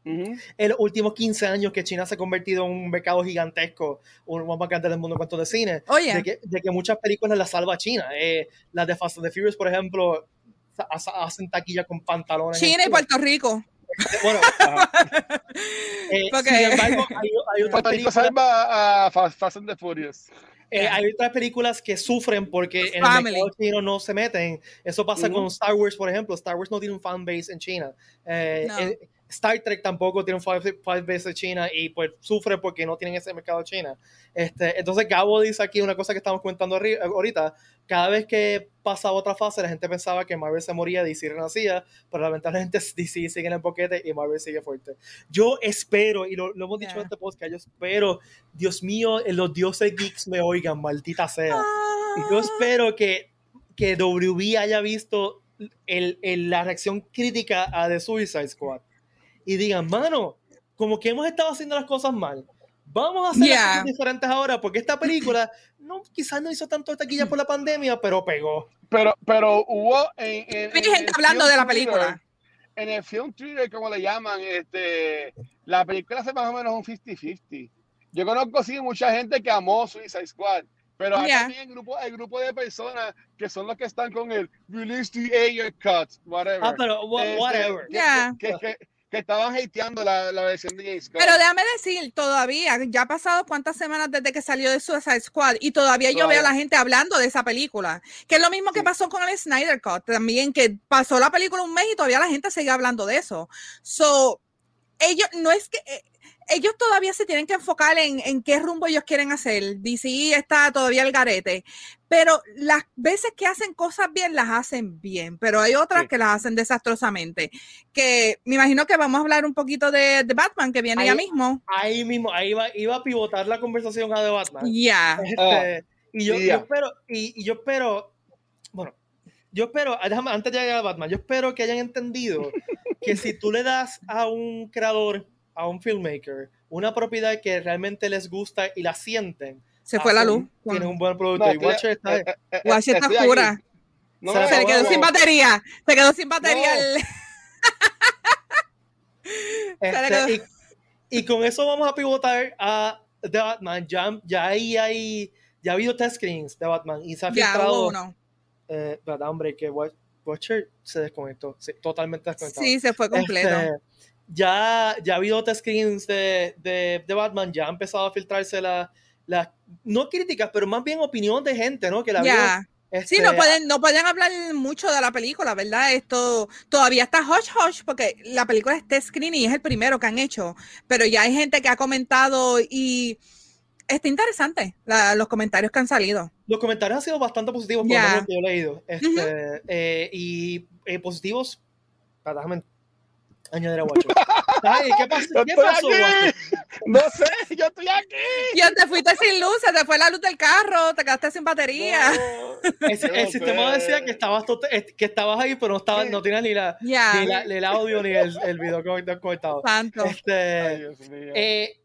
en los últimos 15 años que China se ha convertido en un mercado gigantesco, uno más grande del mundo en cuanto de cine, de, que, de, que, muchas películas las salva China. Eh, las de Fast and the Furious, por ejemplo, hacen taquilla con pantalones. China y Puerto Rico. Bueno, eh, sin embargo, hay, hay otras películas. salva a Fast and the Furious. Eh, hay otras películas que sufren porque en el mercado chino no se meten. Eso pasa con Star Wars, por ejemplo. Star Wars no tiene un fan base en China. Eh, Star Trek tampoco tiene un five, five de China y pues sufre porque no tienen ese mercado China. Este, entonces Gabo dice aquí una cosa que estamos comentando ahorita, cada vez que pasaba otra fase la gente pensaba que Marvel se moría, DC renacía, pero lamentablemente DC sigue en el boquete y Marvel sigue fuerte. Yo espero, y lo, hemos dicho en este podcast, yo espero, Dios mío, los dioses geeks me oigan, maldita sea. Y yo ah. espero que, que WB haya visto el, la reacción crítica a The Suicide Squad y digan, mano, como que hemos estado haciendo las cosas mal, vamos a hacer cosas diferentes ahora, porque esta película no, quizás no hizo tanto taquilla por la pandemia, pero pegó. Pero, pero hubo en, en, gente hablando de la película. En el film thriller, como le llaman, este, la película hace más o menos un 50-50. Yo conozco sí mucha gente que amó Suicide Squad, pero hay también el grupo, el grupo de personas que son los que están con el release the Ayer cut, whatever. Ah, pero este, whatever. Que, que, que, estaban hateando la, la, versión de James Pero déjame decir, todavía, ya ha pasado cuántas semanas desde que salió de Suicide Squad y todavía yo veo a la gente hablando de esa película. Que es lo mismo que pasó con el Snyder Cut también, que pasó la película un mes y todavía la gente sigue hablando de eso. So, ellos, no es que eh, ellos todavía se tienen que enfocar en, en, qué rumbo ellos quieren hacer. DC está todavía el garete, pero las veces que hacen cosas bien, las hacen bien, pero hay otras que las hacen desastrosamente. Que me imagino que vamos a hablar un poquito de, de Batman, que viene ya mismo. Ahí mismo, ahí iba, iba a pivotar la conversación a de Batman. Ya. Este, ah. y yo, yo, espero, y, y yo espero, bueno, yo espero, antes de llegar a Batman, yo espero que hayan entendido que si tú le das a un creador a un filmmaker una propiedad que realmente les gusta y la sienten. Se fue la luz. Tienen un buen producto. y Watcher está, eh, eh, eh, está oscura. se, le quedó sin batería. Se quedó sin batería. Este, y, con eso vamos a pivotar a The Batman. Ya, ya ahí hay, ya ha habido test screens de Batman y se ha filtrado. Eh, verdad, hombre, que Watcher se desconectó, totalmente desconectado. Sí, se fue completo. Este, ya, ya ha habido otros screens de, de, de, Batman, ya ha empezado a filtrarse las, la, no críticas, pero más bien opinión de gente, ¿no? Que la yeah. sí, no este, pueden, no pueden hablar mucho de la película, ¿verdad? Esto todavía está hush hush porque la película es test screen y es el primero que han hecho, pero ya hay gente que ha comentado y está interesante los comentarios que han salido. Los comentarios han sido bastante positivos por lo que yo he leído. Este, eh, y eh, positivos, déjame añadir a Watcher. Ay, ¿qué, pasó, ¿qué pasó, No sé, yo estoy aquí. Ya te fuiste sin luz, se te fue la luz del carro, te quedaste sin batería. el, sistema decía que estabas, que estabas ahí, pero no, estaba, no tenías ni, la, ni, la, el audio ni el, el video conectado. Santo. Este, eh,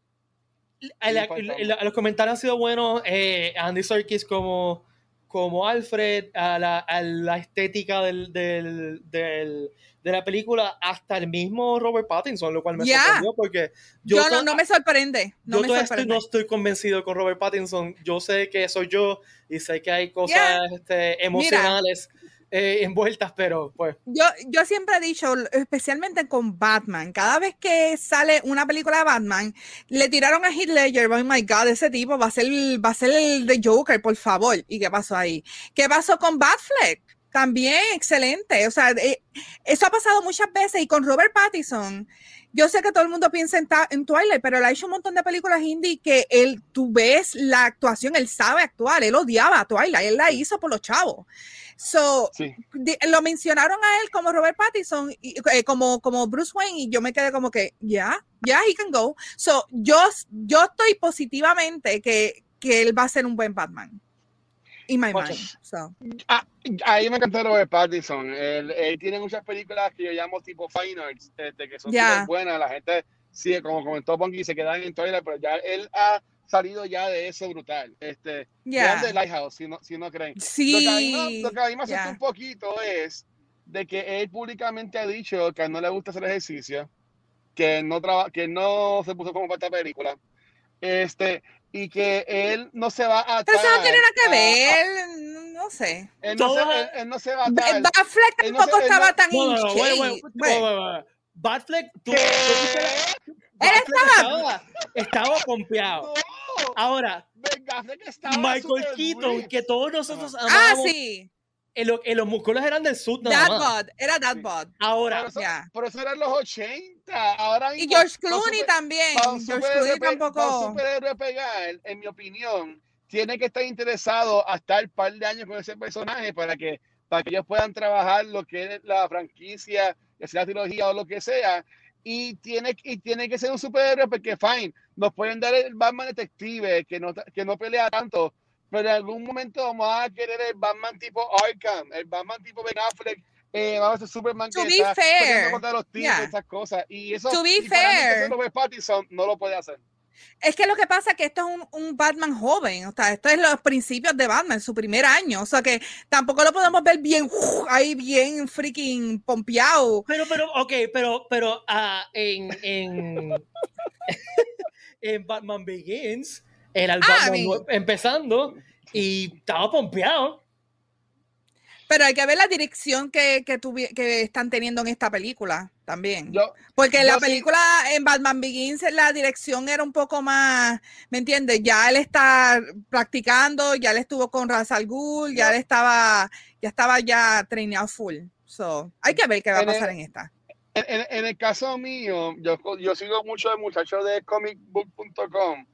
los comentarios han sido buenos. Eh, Andy Serkis como, como Alfred, a la, a la estética del, del, del de la película hasta el mismo Robert Pattinson, lo cual me sorprendió porque yo, no, no, me sorprende. No yo me Estoy, no estoy convencido con Robert Pattinson. Yo sé que soy yo y sé que hay cosas este, emocionales. Eh, envueltas, pero pues. Yo, yo siempre he dicho, especialmente con Batman, cada vez que sale una película de Batman, le tiraron a Heath Ledger, oh my god, ese tipo va a ser, va a ser el de Joker, por favor. ¿Y qué pasó ahí? ¿Qué pasó con Batfleck? También, excelente. O sea, eh, eso ha pasado muchas veces y con Robert Pattinson. Yo sé que todo el mundo piensa en, Twilight, pero él ha hecho un montón de películas indie que él, tú ves la actuación, él sabe actuar, él odiaba a Twilight, él la hizo por los chavos. So, lo mencionaron a él como Robert Pattinson, y, eh, como, como Bruce Wayne, y yo me quedé como que, ya, ya, he can go. So, yo, yo estoy positivamente que, que él va a ser un buen Batman in my mind. So. Ah, ahí me encantó lo de Pattinson. Él, tiene muchas películas que yo llamo tipo fine arts, este, que son yeah. buenas. La gente, sí, como comentó Ponky, se quedan en Toilet, pero ya él ha salido ya de eso brutal. Este, yeah. de Lighthouse, si no, si no creen. Sí. Lo que a mí, lo que a mí me asusta un poquito es de que él públicamente ha dicho que no le gusta hacer ejercicio, que no, traba, que no se puso como parte de la película. Este, y que él no se va a Pero eso no tiene nada que ver, no sé. Él no, se, él, no se va a atar. Batfleck tampoco no estaba tan no, Batfleck, tú, él estaba... estaba confiado. Ahora, Michael Keaton, que todos nosotros amamos. Ah, sí. En, los músculos eran del sud nada era that bod. Ahora, por eso, eran los 80. Ahora y George Clooney también. George Clooney tampoco. Un superhéroe pegar, en mi opinión, tiene que estar interesado a estar un par de años con ese personaje para que, para que ellos puedan trabajar lo que es la franquicia, que sea la trilogía o lo que sea. Y tiene, y tiene que ser un superhéroe porque, fine, nos pueden dar el Batman detective que no, que no pelea tanto, pero en algún momento vamos a querer el Batman tipo Arkham, el Batman tipo Ben Affleck, eh, vamos a ser Superman to que be fair. contra los tiros, esas cosas. Y eso, to be fair. Pattinson no lo puede hacer. Es que lo que pasa es que esto es un, un, Batman joven, o sea, esto es los principios de Batman, su primer año, o sea que tampoco lo podemos ver bien, ahí bien freaking pompeado. Pero, pero, ok, pero, pero uh, en, en, en Batman Begins, era el ah, Batman empezando y estaba pompeado. Pero hay que ver la dirección que, que, que están teniendo en esta película también. Porque en la película en Batman Begins la dirección era un poco más, ¿me entiendes? Ya él está practicando, ya él estuvo con Ra's al Ghul, ya él estaba, ya estaba ya traineado full. So, hay que ver qué va a pasar en, esta. En, el caso mío, yo, yo sigo mucho de muchachos de comicbook.com,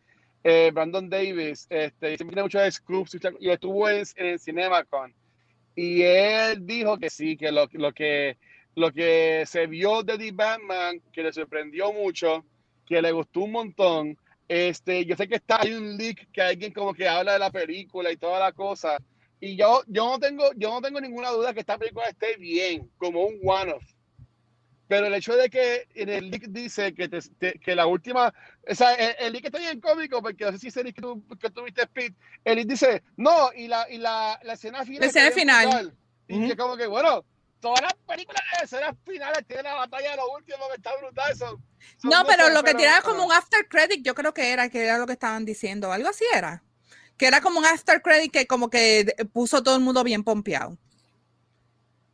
eh, Brandon Davis, este, siempre tiene muchos scoops y estuvo en, CinemaCon y él dijo que sí, que lo, lo, que lo que se vio de The Batman, que le sorprendió mucho, que le gustó un montón. Este, yo sé que está hay un leak que alguien como que habla de la película y toda la cosa. Y yo, yo no tengo, yo no tengo ninguna duda que esta película esté bien, como un one-off. Pero el hecho de que en el leak dice que, que la última, o sea, el, leak está bien cómico, porque no sé si es el leak que, tú, que tuviste, Speed, el leak dice, no, y la, y la, la escena final. La escena final. Y es como que, bueno, todas las películas de escenas finales tienen la batalla de lo último, que está brutal. Eso, no, pero lo que tiene como un after credit, yo creo que era, que era lo que estaban diciendo, algo así era. Que era como un after credit que como que puso todo el mundo bien pompeado.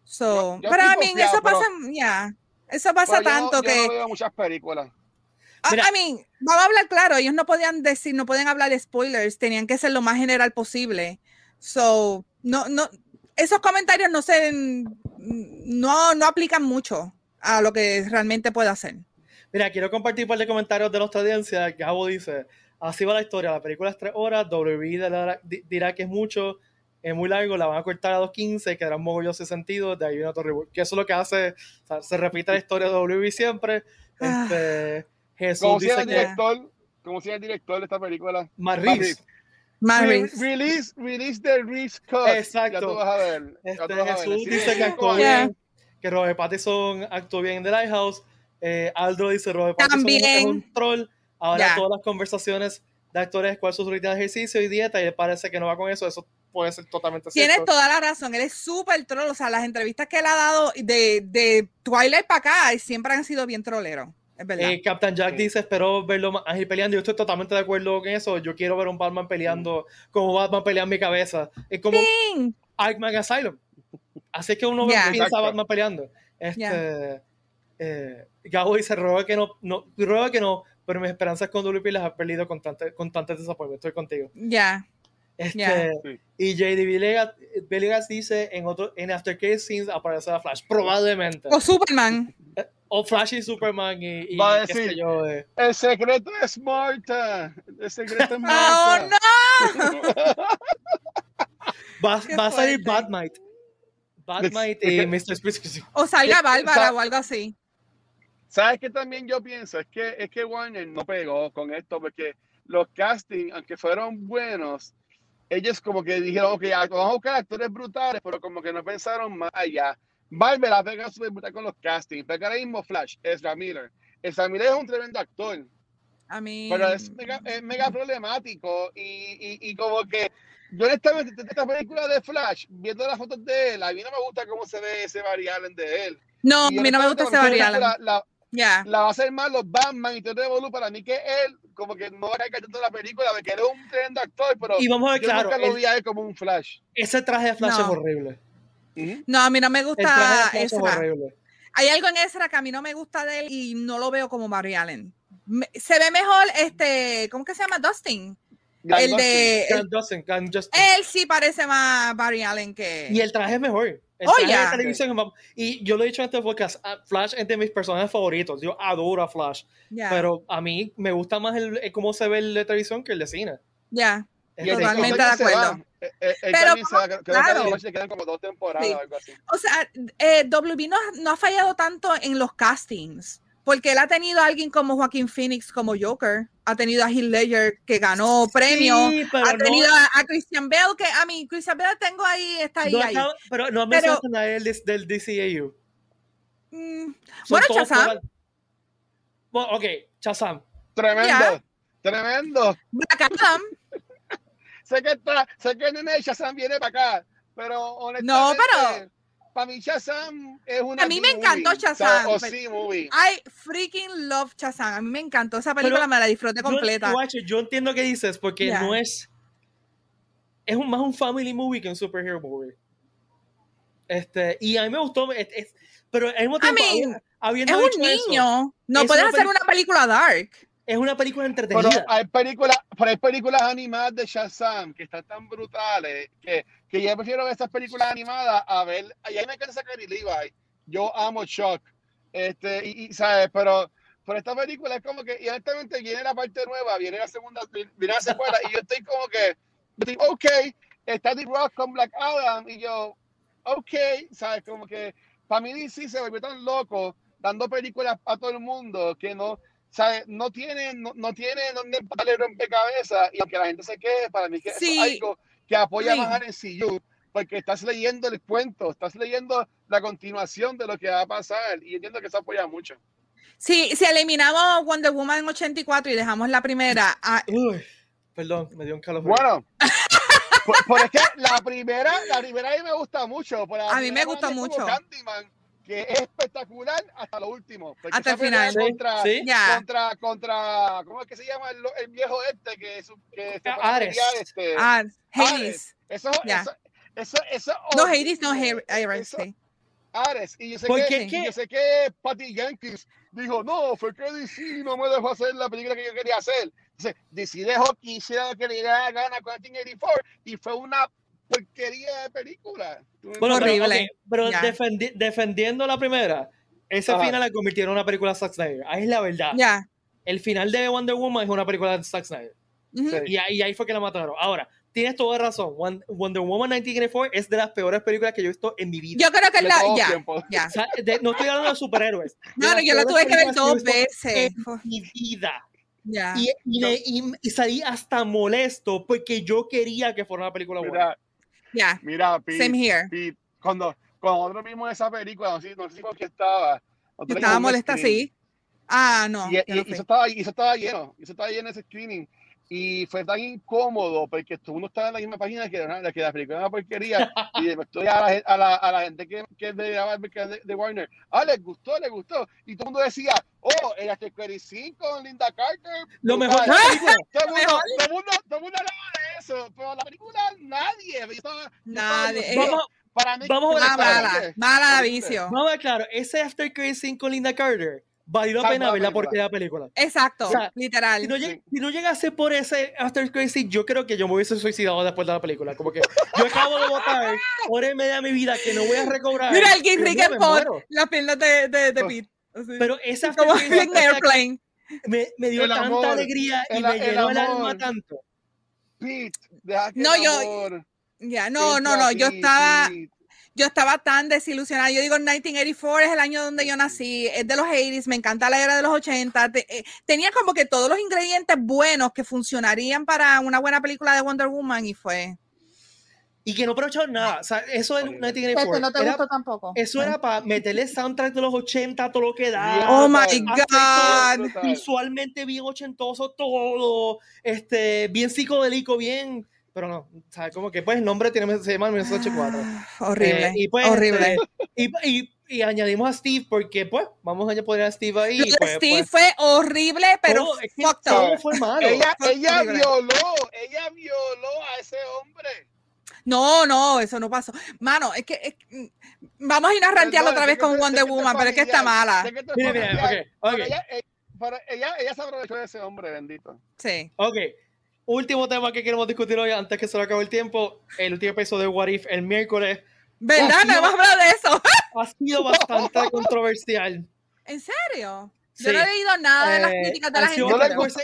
So, pero a mí eso pasa, ya. Eso pasa tanto que. Yo veo muchas películas. I, mean, vamos a hablar claro, ellos no podían decir, no podían hablar de spoilers, tenían que ser lo más general posible. So, no, no, esos comentarios no se, no, no aplican mucho a lo que realmente puede hacer. Mira, quiero compartir un par de comentarios de nuestra audiencia. Gabo dice, así va la historia, la película es tres horas, WB dirá que es mucho, es muy largo, la van a cortar a 2.15, quedará un mogollón de sentido, de ahí viene otro reboot. Que eso es lo que hace, se repite la historia de WB siempre. Ah. Este, Jesús ¿Cómo dice el director, ¿Cómo se llama el director de esta película? Maris. Maris. Release, release the Reese Cut. Exacto. Ya tú vas a ver. Este, Jesús dice que actuó bien, que Robert Pattinson actuó bien en The Lighthouse. Eh, Aldo dice Robert Pattinson es un troll. Ahora todas las conversaciones de actores cuál es su rutina de ejercicio y dieta y le parece que no va con eso, eso puede ser totalmente cierto. Tienes toda la razón, él es súper troll, o sea, las entrevistas que él ha dado de, de Twilight para acá siempre han sido bien troleros. Es verdad. Eh, Captain Jack dice, espero verlo más ágil peleando. Yo estoy totalmente de acuerdo con eso. Yo quiero ver un Batman peleando como Batman pelea en mi cabeza. Es como Arkman Asylum. Así es que uno piensa a Batman peleando. Este, eh, Gabo dice, ruega que no, no, ruega que no, pero mis esperanzas con WP las ha perdido con, tanto, con tantos desappointments. Estoy contigo. Ya. Este, Y JD Villegas, dice en otro en Aftercare Scenes aparecerá Flash. Probablemente. O Superman. Eh, o Flash y Superman y, y Va a decir, yo, eh. El secreto es Marta. El secreto es Marta. ¡Oh, no! va, va a salir Batmite. Batmite y Mr. Speed. O salga Bárbara o algo así. ¿Sabes qué también yo pienso? Es que, es que Warner no pegó con esto porque los castings, aunque fueron buenos, ellos como que dijeron, ok, vamos a buscar actores brutales, pero como que no pensaron más allá. Barbie la pega súper brutal con los castings, pero ahora mismo Flash, Ezra Miller. Ezra Miller es un tremendo actor. A mí... Pero es mega, es mega problemático y, y, y, como que yo honestamente, esta película de Flash, viendo las fotos de él, a mí no me gusta cómo se ve ese Barry Allen de él. No, a mí no me gusta ese Barry Allen. La va a hacer más los Batman y todo Revolu para mí que él como que no va a caer toda la película de que era un tremendo actor, pero y vamos a ver, claro, lo vi a él como un Flash. Ese traje de Flash es horrible. No, a mí no me gusta Ezra. Hay algo en Ezra que a mí no me gusta de él y no lo veo como Barry Allen. se ve mejor este, ¿cómo que se llama? Dustin. el de. Justin, Él sí parece más Barry Allen que. Y el traje es mejor. Oh, de televisión, y yo lo he dicho en este podcast, ah, Flash es de mis personajes favoritos. Yo adoro a Flash. Pero a mí me gusta más el, cómo se ve el de televisión que el de cine. Ya. Totalmente de acuerdo. Eh, eh, Pero, claro. que quedan como dos temporadas o algo así. O sea, eh, WB no, no ha fallado tanto en los castings porque él ha tenido a alguien como Joaquín Phoenix como Joker, ha tenido a Heath Ledger que ganó premio, ha tenido a, Christian Bale que a mí Christian Bale tengo ahí está ahí, ahí. pero no mencionas a él del DCAU. Mm, bueno, Chazam. Bueno, ok, Chazam. Tremendo, tremendo. Black Adam. sé que está, sé que el nene de Shazam viene para acá, pero honestamente. No, pero para mí Shazam es una. A mí me encantó Shazam. O sí, movie. I freaking love Shazam. A mí me encantó esa película, me la disfruté completa. Yo, yo entiendo qué dices, porque no es. Es un, más un family movie que un superhero movie. Este, y a mí me gustó. pero al mismo tiempo, es un niño. no puedes hacer una película dark es una película entretenida. hay películas, hay películas animadas de Shazam que están tan brutales que, que yo prefiero ver esas películas animadas a ver. Y ahí me encanta Gary Levi. Yo amo Shock. Este, y, sabes, pero por esta película es como que, y honestamente viene la parte nueva, viene la segunda, viene la secuela, y yo estoy como que, estoy, ok, está The Rock con Black Adam, y yo, ok, sabes, como que para mí DC se volvió tan loco dando películas a todo el mundo que no, ¿sabes? No tiene, no, no tiene donde empatarle rompecabezas y aunque la gente se quede, para mí que es algo que apoya más al MCU porque estás leyendo el cuento, estás leyendo la continuación de lo que va a pasar y entiendo que se apoya mucho. Sí, si eliminamos Wonder Woman en 84 y dejamos la primera. Ah, Uy, perdón, me dio un calor. Bueno, por, es que la primera, la primera a mí me gusta mucho. a mí me gusta mucho. Candyman, que es espectacular hasta lo último. Hasta el final. Contra, contra, contra, ¿cómo es que se llama el, el viejo este que, que Ares. Este, Ares. Hades. Eso, eso, eso, eso, no, Hades, no Ares. Ares. Y yo sé, que, qué? yo sé que Patty Jenkins dijo, no, fue que DC no me dejó hacer la película que yo quería hacer. Entonces, DC dejó que hiciera lo que le diera gana con 1984 y fue una porquería de película. Bueno, horrible. Pero, defendiendo la primera, ese final la convirtieron en una película de Zack Snyder. Ahí es la verdad. Ya. El final de Wonder Woman es una película de Zack Snyder. y, ahí, ahí, fue que la mataron. Ahora, tienes toda razón. Wonder Woman 1984 es de las peores películas que yo he visto en mi vida. Yo creo que es la. Ya, ya. no estoy hablando de superhéroes. No, yo la tuve que ver dos veces. En mi vida. Y, y, salí hasta molesto porque yo quería que fuera una película buena. Yeah. Mira, Pete, Same here. Pete, cuando, cuando nosotros vimos esa película, no sé, no sé con qué estaba. estaba molesta, sí. Ah, no. Y, y, y, eso estaba, y, eso estaba, lleno, eso estaba lleno ese screening. Y fue tan incómodo porque tú no estaba en la misma página que, la, que la película era una porquería. y estoy a la, a la, a la gente que, que de, de, de, Warner. Ah, les gustó, les gustó. Y todo el mundo decía, oh, el After 5 con Linda Carter. Lo mejor. Todo el mundo, todo el mundo, todo el mundo hablaba de eso. Pero la película, nadie. nadie. vamos, para mí, vamos a ver. Mala, mala vicio. Vamos a ver claro. Ese After Credit 5 con Linda Carter valió la pena ver la porquería de la película. Exacto, literal. Si no, si no, llegase por ese After Crazy, yo creo que yo me hubiese suicidado después de la película. Como que yo acabo de votar por en media de mi vida que no voy a recobrar. Mira, el King Rick por las piernas de, de, de Pete. Pero esa After Como en Airplane. Me, me dio tanta alegría y me llenó el, alma tanto. Pete, deja que no, yo. Ya, no, no, no, yo estaba yo estaba tan desilusionada. Yo digo, 1984 es el año donde yo nací, es de los 80s, me encanta la era de los 80. Eh, tenía como que todos los ingredientes buenos que funcionarían para una buena película de Wonder Woman y fue. Y que no aprovecharon nada. O sea, eso de 1984. no te gustó tampoco. Eso era para meterle soundtrack de los 80, todo lo que da. Oh my God. visualmente bien ochentoso, todo. Este, bien psicodélico, bien pero no, ¿sabes? Como que pues el nombre tiene, se llama 1984. Ah, horrible. Eh, y pues, horrible. Este, y, y, y, añadimos a Steve porque pues vamos a poner a Steve ahí. Pues, Steve pues, fue horrible, pero todo, todo fue malo. Ella, ella violó, ella violó a ese hombre. No, no, eso no pasó. Mano, es que es, vamos a ir a rantear otra vez con Wonder Woman, pero es que está mala. Mira, mira, okay, okay. Pero ella, ella, ella, ella se aprovechó de ese hombre, bendito. Sí. Ok, último tema que queremos discutir hoy antes que se nos acabe el tiempo. El último episodio de What If el miércoles. ¿Verdad? No hemos hablado de eso. Ha sido bastante controversial. ¿En serio? Yo no he leído nada de las eh, críticas de la gente.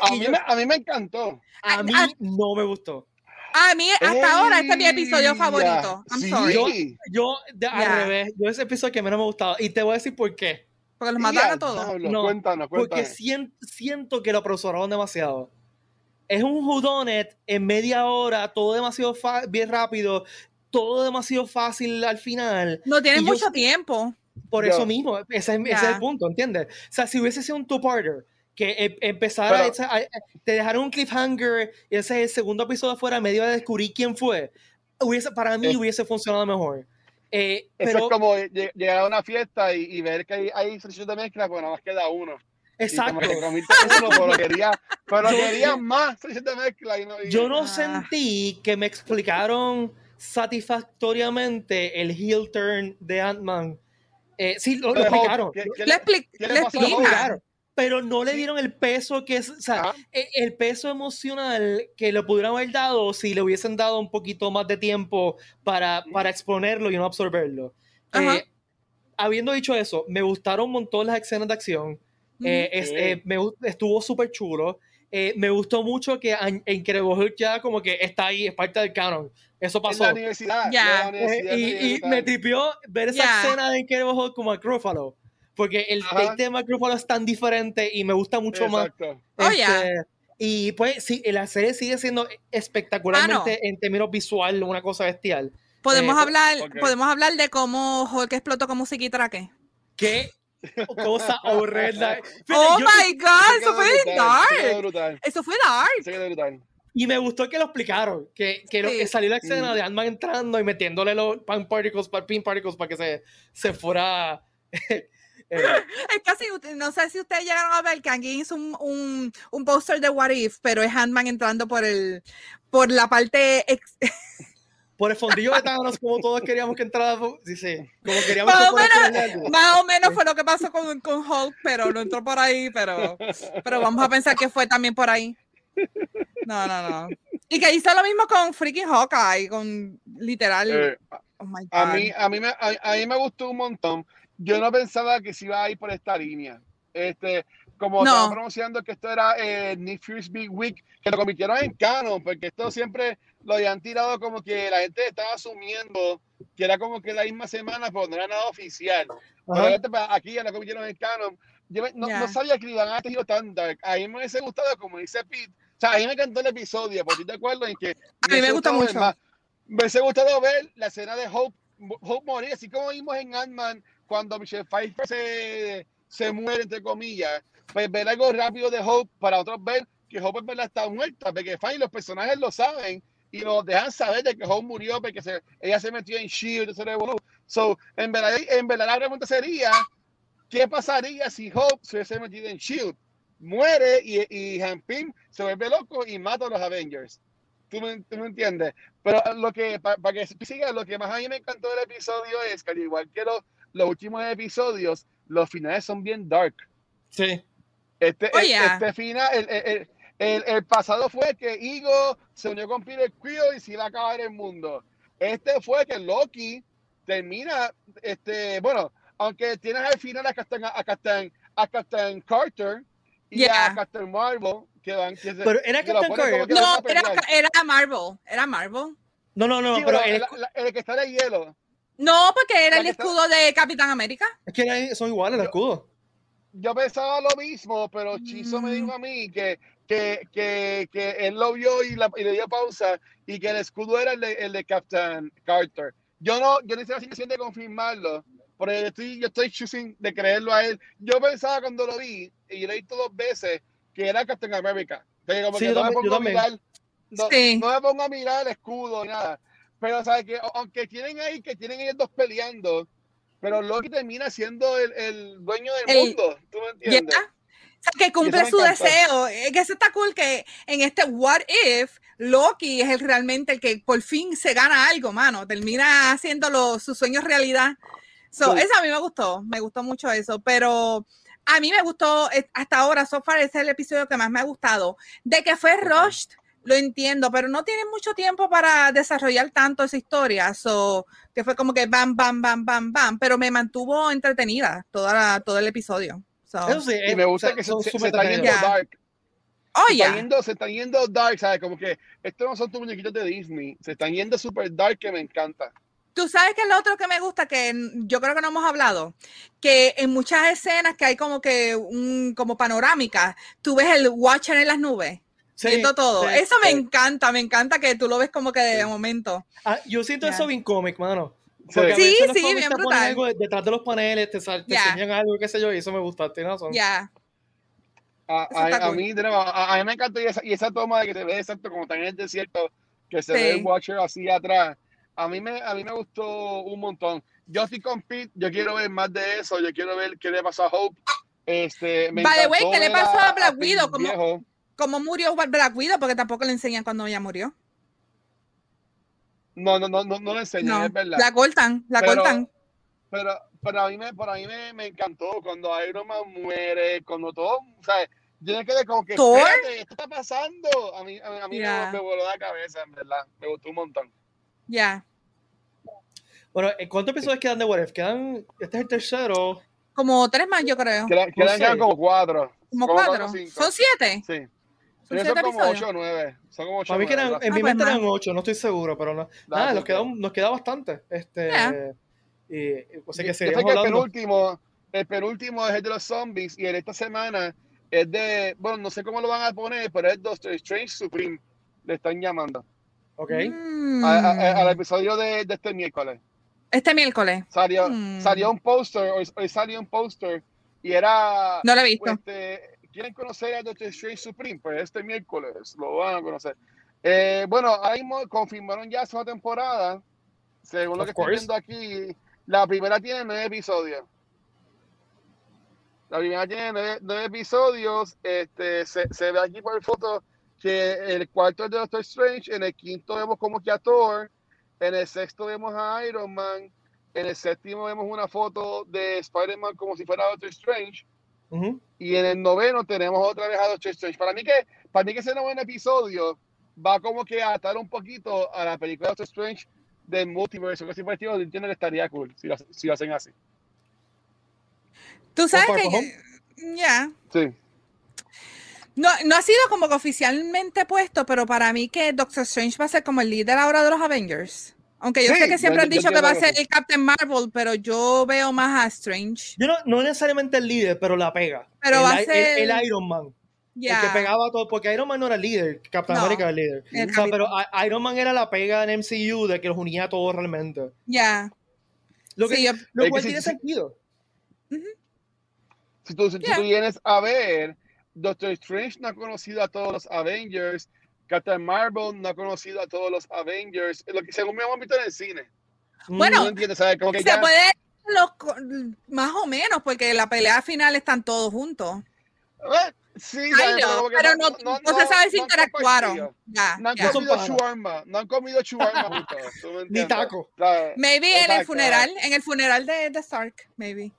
a, mí me, a mí me encantó. A mí no me gustó. A mí, hasta ahora, este es mi episodio favorito. I'm sorry. Yo, yo de, al revés, yo ese episodio que menos me ha gustado. Y te voy a decir por qué. Porque los mataron a todos. No, cuéntanos, cuéntanos. Porque siento, siento que lo apresuraron demasiado. Es un whodunit en media hora, todo demasiado bien rápido, todo demasiado fácil al final. No tiene mucho tiempo. Por eso mismo, ese, es el punto, ¿entiendes? O sea, si hubiese sido un two-parter, que em, empezara a, te dejaron un cliffhanger y ese el segundo episodio fuera medio de descubrir quién fue, hubiese, para mí hubiese funcionado mejor. Eh, Eso es como llegar a una fiesta y, ver que hay, hay de mezcla, pues nada más queda uno. Exacto. pero quería, pero quería más de mezcla. Y no, yo no ah. sentí que me explicaron satisfactoriamente el heel turn de Ant-Man. Eh, sí, lo, explicaron. le, explicaron pero no le dieron el peso que es, o sea, e, el peso emocional que le pudieran haber dado si le hubiesen dado un poquito más de tiempo para, para exponerlo y no absorberlo. Eh, habiendo dicho eso, me gustaron un montón las escenas de acción. Eh, eh, me, estuvo súper chulo. me gustó mucho que en Incredible ya como que está ahí, es parte del canon. Eso pasó. En la universidad. y, me tripió ver esa escena de Incredible como a Gruffalo porque el, tema Grupo es tan diferente y me gusta mucho más. Oh, este, y pues sí, la serie sigue siendo espectacularmente ah, en términos visual una cosa bestial. Podemos eh, hablar, podemos hablar de cómo Hulk explotó con musiquita traque. ¿Qué? cosa horrenda. oh my god, eso fue dark. Eso fue dark. Y me gustó que lo explicaron, que, que, salió la escena de Ant-Man entrando y metiéndole los pan particles, pin particles para que se, se fuera eh, es casi, no sé si ustedes llegaron a ver que aquí hizo un, un, un póster de What If, pero es Handman entrando por el por la parte por el fondillo de Thanos, como todos queríamos que entrara. Sí, sí, como queríamos más, o menos, más o menos fue lo que pasó con, con Hulk, pero no entró por ahí, pero, pero vamos a pensar que fue también por ahí. No, no, no. Y que hizo lo mismo con freaking Hawkeye, con literal. Eh, oh a, mí, a, mí me, a, mí me gustó un montón yo no pensaba que se iba a ir por esta línea. Este, como no. estaban pronunciando que esto era eh, Need Big Week, que lo convirtieron en canon, porque esto siempre lo habían tirado como que la gente estaba asumiendo que era como que la misma semana, pero no era nada oficial. Pero aquí ya lo convirtieron en canon. Yo no, sabía que iban a tener tan dark. A mí me hubiese gustado, como dice Pete, o sea, a mí me encantó el episodio, porque te acuerdo en que... A mí me gusta mucho. me hubiese gustado ver la escena de Hope, Hope morir, así como vimos en Ant-Man, cuando Michelle Pfeiffer se, se muere, entre comillas, pues ver algo rápido de Hope para otros ver que Hope en verdad está muerta, porque fine, los personajes lo saben y nos dejan saber de que Hope murió porque se, ella se metió en Shield, se So, en verdad, en verdad la pregunta sería, ¿qué pasaría si Hope se hubiese metido en Shield? Muere y, y Pym se vuelve loco y mata a los Avengers. ¿Tú me, tú me entiendes? Pero lo que, para que siga, lo que más a mí me encantó del episodio es que al igual que los los últimos episodios, los finales son bien dark. Sí. Este, oh, este final, el, el, el, pasado fue que Igo se unió con Peter Quill y se iba a acabar el mundo. Este fue que Loki termina, este, bueno, aunque tienes al final a Captain, a Captain, a Captain Carter y a Captain Marvel, que van, que se, pero era Captain Carter. No, era, era, Marvel, era Marvel. No, no, no, pero el, el, que está de hielo. No, porque era el escudo de Capitán América. Es que son iguales los escudos. Yo pensaba lo mismo, pero Chizo me dijo a mí que, que, que, que él lo vio y, la, y, le dio pausa y que el escudo era el de, el de Captain Carter. Yo no, yo no hice la intención de confirmarlo, porque yo estoy, yo estoy choosing de creerlo a él. Yo pensaba cuando lo vi, y lo he visto dos veces, que era Captain America. Como que no, me pongo a mirar, no, no me pongo a mirar el escudo ni nada. Pero, ¿sabes? Que aunque tienen ahí, que tienen ellos dos peleando, pero Loki termina siendo el, el dueño del mundo. ¿Tú me entiendes? O sea, que cumple su deseo. Es que eso está cool que en este What If, Loki es el, realmente el que por fin se gana algo, mano. Termina haciendo sus sueños realidad. So, Eso a mí me gustó, me gustó mucho eso, pero a mí me gustó, eh, hasta ahora, so far, ese es el episodio que más me ha gustado. De que fue rushed, lo entiendo, pero no tiene mucho tiempo para desarrollar tanto esa historia, so, que fue como que bam, bam, bam, bam, bam, pero me mantuvo entretenida toda todo el episodio. Eso sí, y me gusta que se, está yendo dark. Oh, se, están yendo, se están yendo dark, ¿sabes? Como que estos no son tus muñequitos de Disney, se están yendo super dark que me encanta. Tú sabes que es lo otro que me gusta, que yo creo que no hemos hablado, que en muchas escenas que hay como que un, como panorámica, tú ves el Watcher en las nubes. Siento todo. eso me encanta, me encanta que tú lo ves como que de momento. Ah, yo siento eso bien cómic, mano. sí, sí, bien brutal. Algo detrás de los paneles, te, te enseñan algo, qué sé yo, y eso me gusta. Ya. A, mí, a, mí me encanta y esa, y esa, toma de que te ve exacto como está en el desierto, que se ve el Watcher así atrás. A mí, me, a mí me gustó un montón. Yo estoy con Pete, yo quiero ver más de eso, yo quiero ver qué le pasó a Hope. Este, me vale, güey, ¿qué le pasó a, Black Widow? ¿Cómo, ¿Cómo, murió Black Widow? Porque tampoco le enseñan cuando ella murió. No, no, no, no, no le enseñan, es verdad. La cortan, la cortan. Pero, pero a mí, me, para mí me, me, encantó cuando Iron Man muere, cuando todo, o sea, yo me quedé como que, ¿Thor? ¿esto está pasando? A mí, a mí, me, voló la cabeza, en verdad, me gustó un montón. Ya. Bueno, ¿cuántos episodios quedan de What If? Quedan, este es el tercero. Como tres más, yo creo. Quedan, quedan, como cuatro. ¿Como, cuatro? ¿Son siete? Sí. Son, como ocho o nueve. Son como ocho Para mí que eran, en mi ah, mente pues eran ocho, no estoy seguro, pero no. Nada, nos queda, nos queda bastante. Este, y, o sea que yo, yo sé que el penúltimo, el penúltimo es el de los zombies y en esta semana es de, bueno, no sé cómo lo van a poner, pero es Doctor Strange Supreme, le están llamando. Ok. Mm. al episodio de, de, este miércoles. Este miércoles. Salió, mm. salió un póster, hoy, salió un póster y era... No lo he visto. Este, ¿Quieren conocer a Doctor Strange Supreme? Pues este miércoles lo van a conocer. Eh, bueno, ahí confirmaron ya su temporada. Según lo que estoy viendo aquí, la primera tiene nueve episodios. La primera tiene nueve, episodios. Este, se, se, ve aquí por foto que el cuarto es de Doctor Strange. En el quinto vemos como que a Thor. En el sexto vemos a Iron Man. En el séptimo vemos una foto de Spider-Man como si fuera Doctor Strange. Y en el noveno tenemos otra vez a Doctor Strange. Para mí que, para mí que ese noveno episodio va como que a atar un poquito a la película de Doctor Strange del multiverso. Que si por entiendo que estaría cool si si lo hacen así. Tú sabes que. Ya. Sí. No, no ha sido como que oficialmente puesto, pero para mí que Doctor Strange va a ser como el líder ahora de los Avengers. Aunque yo sé que siempre han dicho que va a ser el Captain Marvel, pero yo veo más a Strange. Yo no, no necesariamente el líder, pero la pega. Pero va a ser el, Iron Man. El que pegaba todo, porque Iron Man no era el líder, Captain America era el líder. o sea, pero Iron Man era la pega en MCU de que los unía a todos realmente. Ya. Lo, que, lo cual tiene sentido. Si tú, si tú vienes a ver, Doctor Strange no ha conocido a todos los Avengers, Captain Marvel no ha conocido a todos los Avengers, lo que según me hemos visto en el cine. Bueno, se puede más o menos, porque la pelea final están todos juntos. Eh, sí, pero no, no, no, se sabe si interactuaron. Ya, no han comido shawarma, no han comido shawarma Ni taco. Maybe en el funeral, en el funeral de, de Stark, maybe.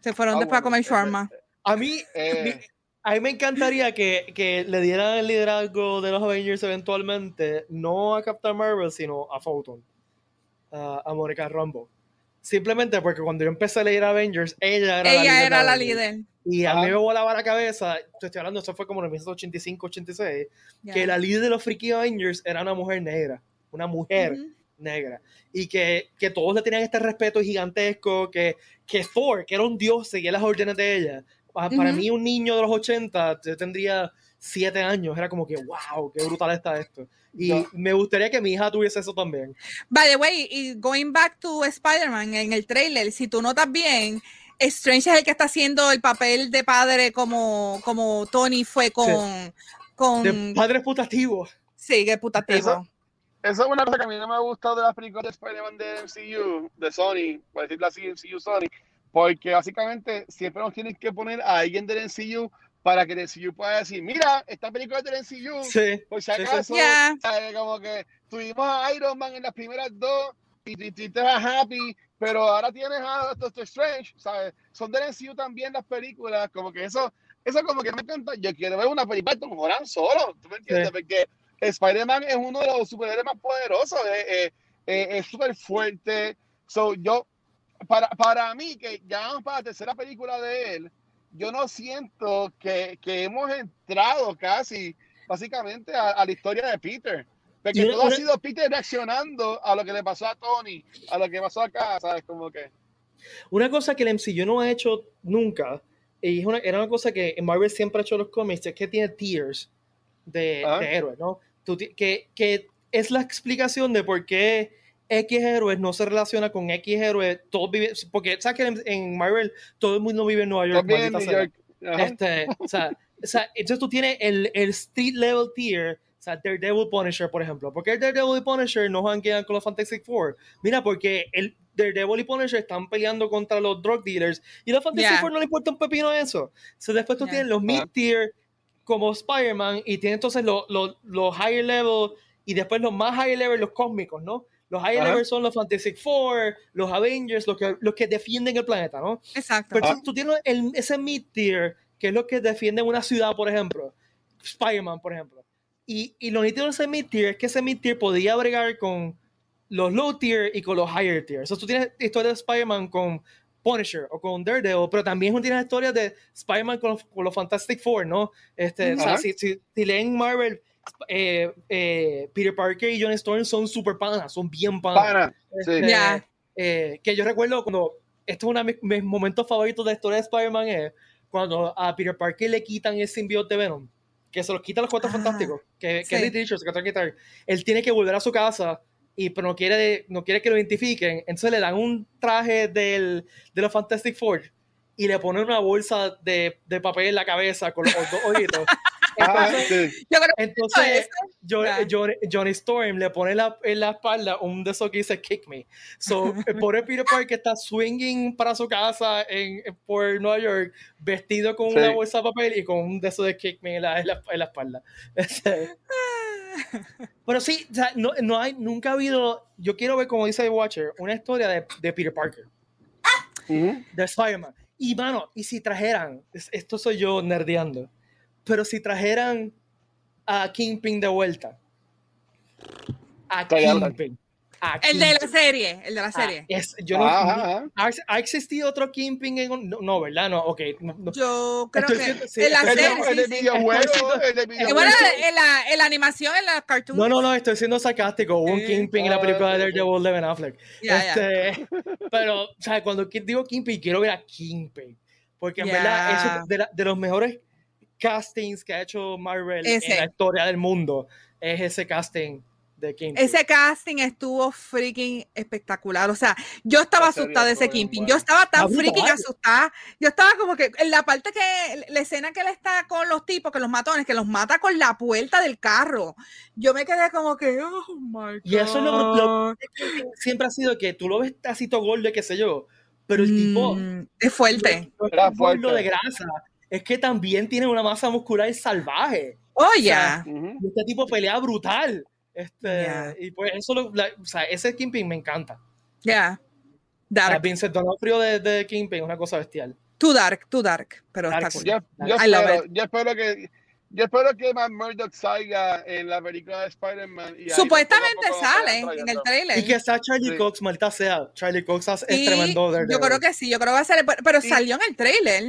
Se fueron ah, después a comer shawarma. A mí, eh. A mí me encantaría que, que, le dieran el liderazgo de los Avengers eventualmente, no a Captain Marvel, sino a Photon, a Monica Rambo. Simplemente porque cuando yo empecé a leer Avengers, ella era ella la líder. Era la líder. Y a mí me volaba la cabeza, estoy hablando, eso fue como en 1985, 86, que la líder de los Freaky Avengers era una mujer negra. Una mujer negra. Y que, que, todos le tenían este respeto gigantesco, que, que Thor, que era un dios, seguía las órdenes de ella. Para, mí, un niño de los 80 tendría siete años, era como que, wow, qué brutal está esto. Y me gustaría que mi hija tuviese eso también. By the way, y going back to Spider-Man, en el trailer, si tú notas bien, Strange es el que está haciendo el papel de padre como, como Tony fue con... con... De padre putativo. Sí, que putativo. Eso es una cosa que a mí no me ha gustado de las películas de Spider-Man de MCU, de Sony, por decirlo así, MCU Sony, porque básicamente siempre nos tienen que poner a alguien del MCU para que el MCU pueda decir, mira, esta película es del MCU, sí, por si acaso, como que tuvimos a Iron Man en las primeras dos y, te estás happy, pero ahora tienes a Doctor Strange, ¿sabes? Son del MCU también las películas, como que eso eso como que me encanta. Yo quiero ver una película de Tom solo, ¿tú me entiendes? Porque Spider-Man es uno de los superhéroes más poderosos, es súper fuerte. So, yo, para, para mí, que ya vamos para la tercera película de él, yo no siento que, que hemos entrado casi, básicamente, a, la historia de Peter. Porque todo ha sido Peter reaccionando a lo que le pasó a Tony, a lo que pasó acá, ¿sabes? Como que. Una cosa que el MCU no ha hecho nunca, y era una cosa que Marvel siempre ha hecho en los cómics, es que tiene tiers de, de héroes, ¿no? que, que es la explicación de por qué X héroes no se relaciona con X héroes, todos viven, porque sabes que en, Marvel todo el mundo vive en Nueva York. Este, o, sea, o sea, entonces tú tienes el, el street level tier, o sea, Daredevil Punisher, por ejemplo. ¿Por qué el Daredevil y Punisher no van quedar con los Fantastic Four? Mira, porque el Daredevil y Punisher están peleando contra los drug dealers y los Fantastic Four no le importa un pepino eso. So, después tú tienes los mid-tier como Spider-Man y tienes entonces los, los, los higher level y después los más higher level, los cósmicos, ¿no? Los high level son los Fantastic Four, los Avengers, los que, los que defienden el planeta, ¿no? Exacto. Pero tú tienes el, ese mid-tier, que es lo que defiende una ciudad, por ejemplo. Spider-Man, por ejemplo. Y, y lo nítido de ese mid-tier es que ese mid-tier podía bregar con los low-tier y con los higher tier. O sea, tú tienes historias de Spider-Man con Punisher o con Daredevil, pero también tienes historias de Spider-Man con, con, los Fantastic Four, ¿no? Este, o sea, si, si, si, leen Marvel, eh, eh, Peter Parker y John Storm son super panas, son bien panas. Este, eh, que yo recuerdo cuando, esto es uno de mis, momentos favoritos de la historia de Spider-Man, es cuando a Peter Parker le quitan el simbionte de Venom, que se lo quitan los cuatro ah, fantásticos, que, sí. que es Él tiene que volver a su casa y pero no quiere, no quiere que lo identifiquen, entonces le dan un traje del, de los Fantastic Four y le ponen una bolsa de, de papel en la cabeza con los dos ojitos Entonces, Johnny Storm le pone la, en la espalda un de esos que dice Kick Me. So, el pobre Peter Parker está swinging para su casa en, por Nueva York, vestido con una bolsa de papel y con un de esos de Kick Me en la, en la, espalda. Pero sí, no, no, hay, nunca ha habido, yo quiero ver, como dice Watcher, una historia de, de Peter Parker. De Spider-Man. Y, mano, y si trajeran, esto soy yo nerdeando, pero si trajeran a Kingpin de vuelta, a Kingpin, el de la serie, el de la ah, serie. yo no, ¿ha, existido otro Kingpin en no, ¿verdad? No, ok. yo creo que en la serie. El, videojuego, Bueno, en la, en la, animación, en la cartoon. No, no, no, estoy siendo sarcástico. Hubo un Kingpin en la película de Daredevil de Ben Affleck. este, Pero, o sea, cuando digo Kingpin, quiero ver a Kingpin. Porque en verdad, es de, de los mejores castings que ha hecho Marvel en la historia del mundo es ese casting de Kingpin. Ese casting estuvo freaking espectacular. O sea, yo estaba asustada de ese Kingpin. Yo estaba tan freaking asustada. Yo estaba como que en la parte que, la escena que él está con los tipos, que los matones, que los mata con la puerta del carro. Yo me quedé como que, oh my God. Y eso es lo, que siempre ha sido que tú lo ves así todo gordo, qué sé yo. Pero el tipo mm, es fuerte. Era fuerte. de grasa es que también tiene una masa muscular salvaje. Oye. este tipo pelea brutal. Este, Y pues eso, lo, o sea, ese Kingpin me encanta. Ya. Yeah. Dark. Vincent D'Onofrio de, de Kingpin es una cosa bestial. Too dark, too dark, pero está cool. Yo, yo, espero, yo, espero, que yo espero que Matt Murdock salga en la película de Spider-Man. Supuestamente sale en el trailer. Y que está Charlie Cox, malta sea. Charlie Cox es tremendo. Yo creo que sí, yo creo que va a salir, pero, salió en el trailer.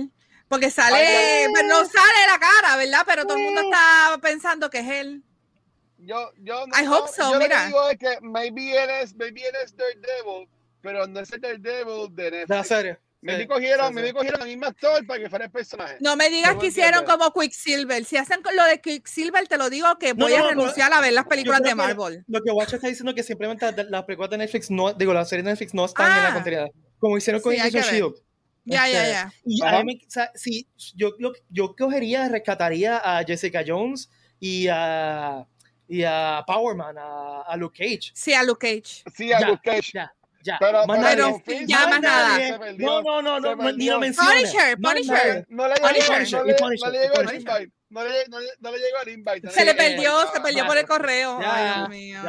Porque sale, pues, no sale la cara, ¿verdad? Pero todo el mundo está pensando que es él. Yo, yo no, I hope so, yo mira. Lo que digo es que maybe él es, maybe él es Daredevil, pero no es el Daredevil de Netflix. La serie. Me sí, cogieron, sí, me cogieron al mismo actor para que fuera el personaje. No me digas que hicieron como Quicksilver. Si hacen lo de Quicksilver, te lo digo que voy a renunciar a ver las películas de Marvel. Lo que Watch está diciendo es que simplemente las películas de Netflix no, digo, las series de Netflix no están en la ah. continuidad. Como hicieron con sí, Shield. Ya, ya, ya. Y a mí, o sea, sí, yo, yo, yo cogería, rescataría a Jessica Jones y a, y a Powerman, a, a Luke Cage. Sí, a Luke Cage. Sí, a Luke Cage. Ya, ya. Pero, pero ya más nada. No, no, no, no, no, ni lo menciones. Punisher, Punisher. No le llegó el invite. No le, no, no le llegó el invite. Se le perdió, se perdió por el correo. Ay, Dios mío.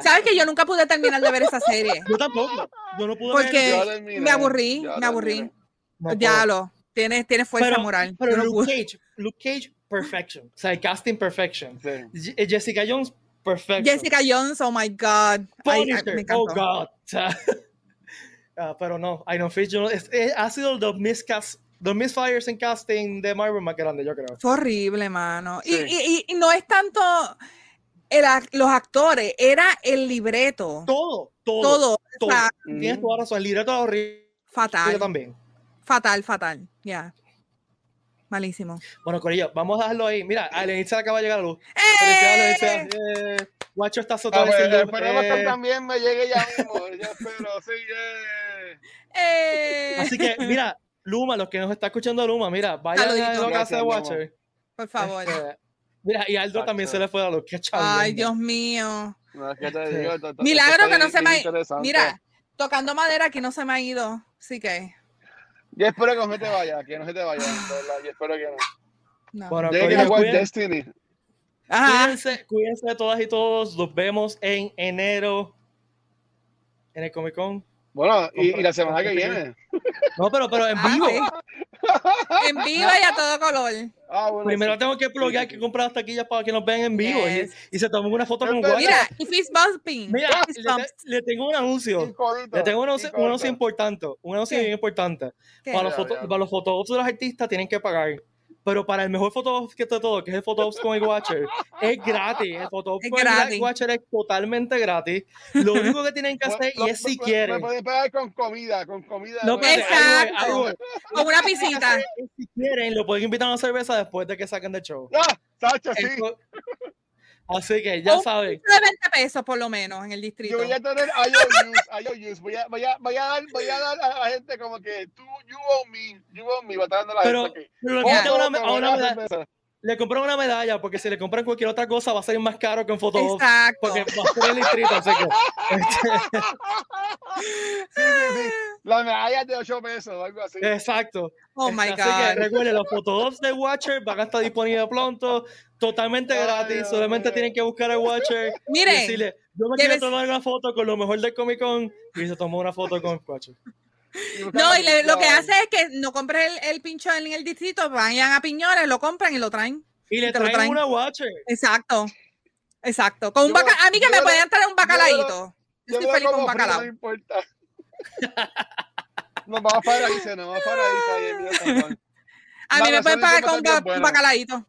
¿Sabes que yo nunca pude terminar de ver esa serie? Yo tampoco. Yo no pude Porque me aburrí, me aburrí. Ya lo. Tiene, tiene fuerza moral. Pero Luke Cage, Luke Cage, perfection. O sea, casting perfection. Eh, Jessica Jones, perfection. Jessica Jones, oh my God. Punisher, oh God. uh, pero no, Iron Fist es, ha sido los miscast los misfires en casting de Marvel más grande, yo creo. Fue horrible, mano. Y, y, y, no es tanto el, los actores, era el libreto. Todo, todo. Todo. todo. O sea, Tienes toda razón, el libreto es horrible. Fatal. Yo también. Fatal, fatal. Ya. Malísimo. Bueno, Corillo, vamos a dejarlo ahí. Mira, a se acaba de llegar la luz. ¡Eh! ¡Eh! Guacho está soltando ah, Esperemos que eh. también me llegue ya mismo. Yo espero, sí, eh. Así que, mira, Luma, los que nos está escuchando Luma, mira, vayan a la casa de Watcher. Por favor. Este, mira, y Aldo también se le fue a los que Ay, Dios mío. Milagro que no se me ha Mira, tocando madera que no se me ha ido. Sí que. Yo espero que no se te vaya, que no se te vaya. Yo espero que no. no. Bueno, cuídense, Destiny. Cuídense, cuídense de todas y todos. Nos vemos en enero en el Comic Con. Bueno, y, la semana que viene. No, pero, pero en vivo. En vivo y a todo color. Ah, Primero tengo que plugar que comprar las taquillas para que nos vean en vivo y, se tomen una foto con Guacha. Mira, y Fist Bumping. Mira, le, tengo un anuncio. Le tengo un anuncio, un anuncio importante. Un anuncio bien importante. Para los, foto, para los fotógrafos de los artistas tienen que pagar pero para el mejor fotógrafo que de todo, que es el Photops con el Watcher, es gratis. El Photops con el Watcher es totalmente gratis. Lo único que tienen que hacer y es si quieren. Me pueden pagar con comida, con comida. No, Exacto. Con una pisita. Si quieren, lo pueden invitar a una cerveza después de que saquen del show. Ah, Sacha, sí. Así que ya saben. De 20 pesos por lo menos en el distrito. Yo voy a tener IOUs, Voy a, voy a, voy a, dar, voy a dar a la gente como que tú, you owe me, you owe me, va a estar dando la pero, gente Pero le oh, una, una, medalla, le compré una medalla porque si le compran cualquier otra cosa va a salir más caro que en fotos. Exacto. Porque va a ser el distrito, así que. sí, sí, sí. La medalla de 8 pesos, algo así. Exacto. Oh my así God. Que recuerden, los fotos de Watcher van a estar disponibles pronto totalmente gratis. solamente tienen que buscar a Watcher Miren, y decirle, yo me quiero tomar una foto con lo mejor del Comic Con y se tomó una foto con Watcher. No, y lo que hace es que no compren el, el pincho en el distrito, vayan a Piñones, lo compran y lo traen. Y le traen, una Watcher. Exacto. Exacto. Con un a mí que me pueden traer un bacalaíto. Yo, estoy feliz con un bacalao. No importa. nos vamos para ahí, nos vamos para ahí. A mí me pueden pagar con un bacalaíto.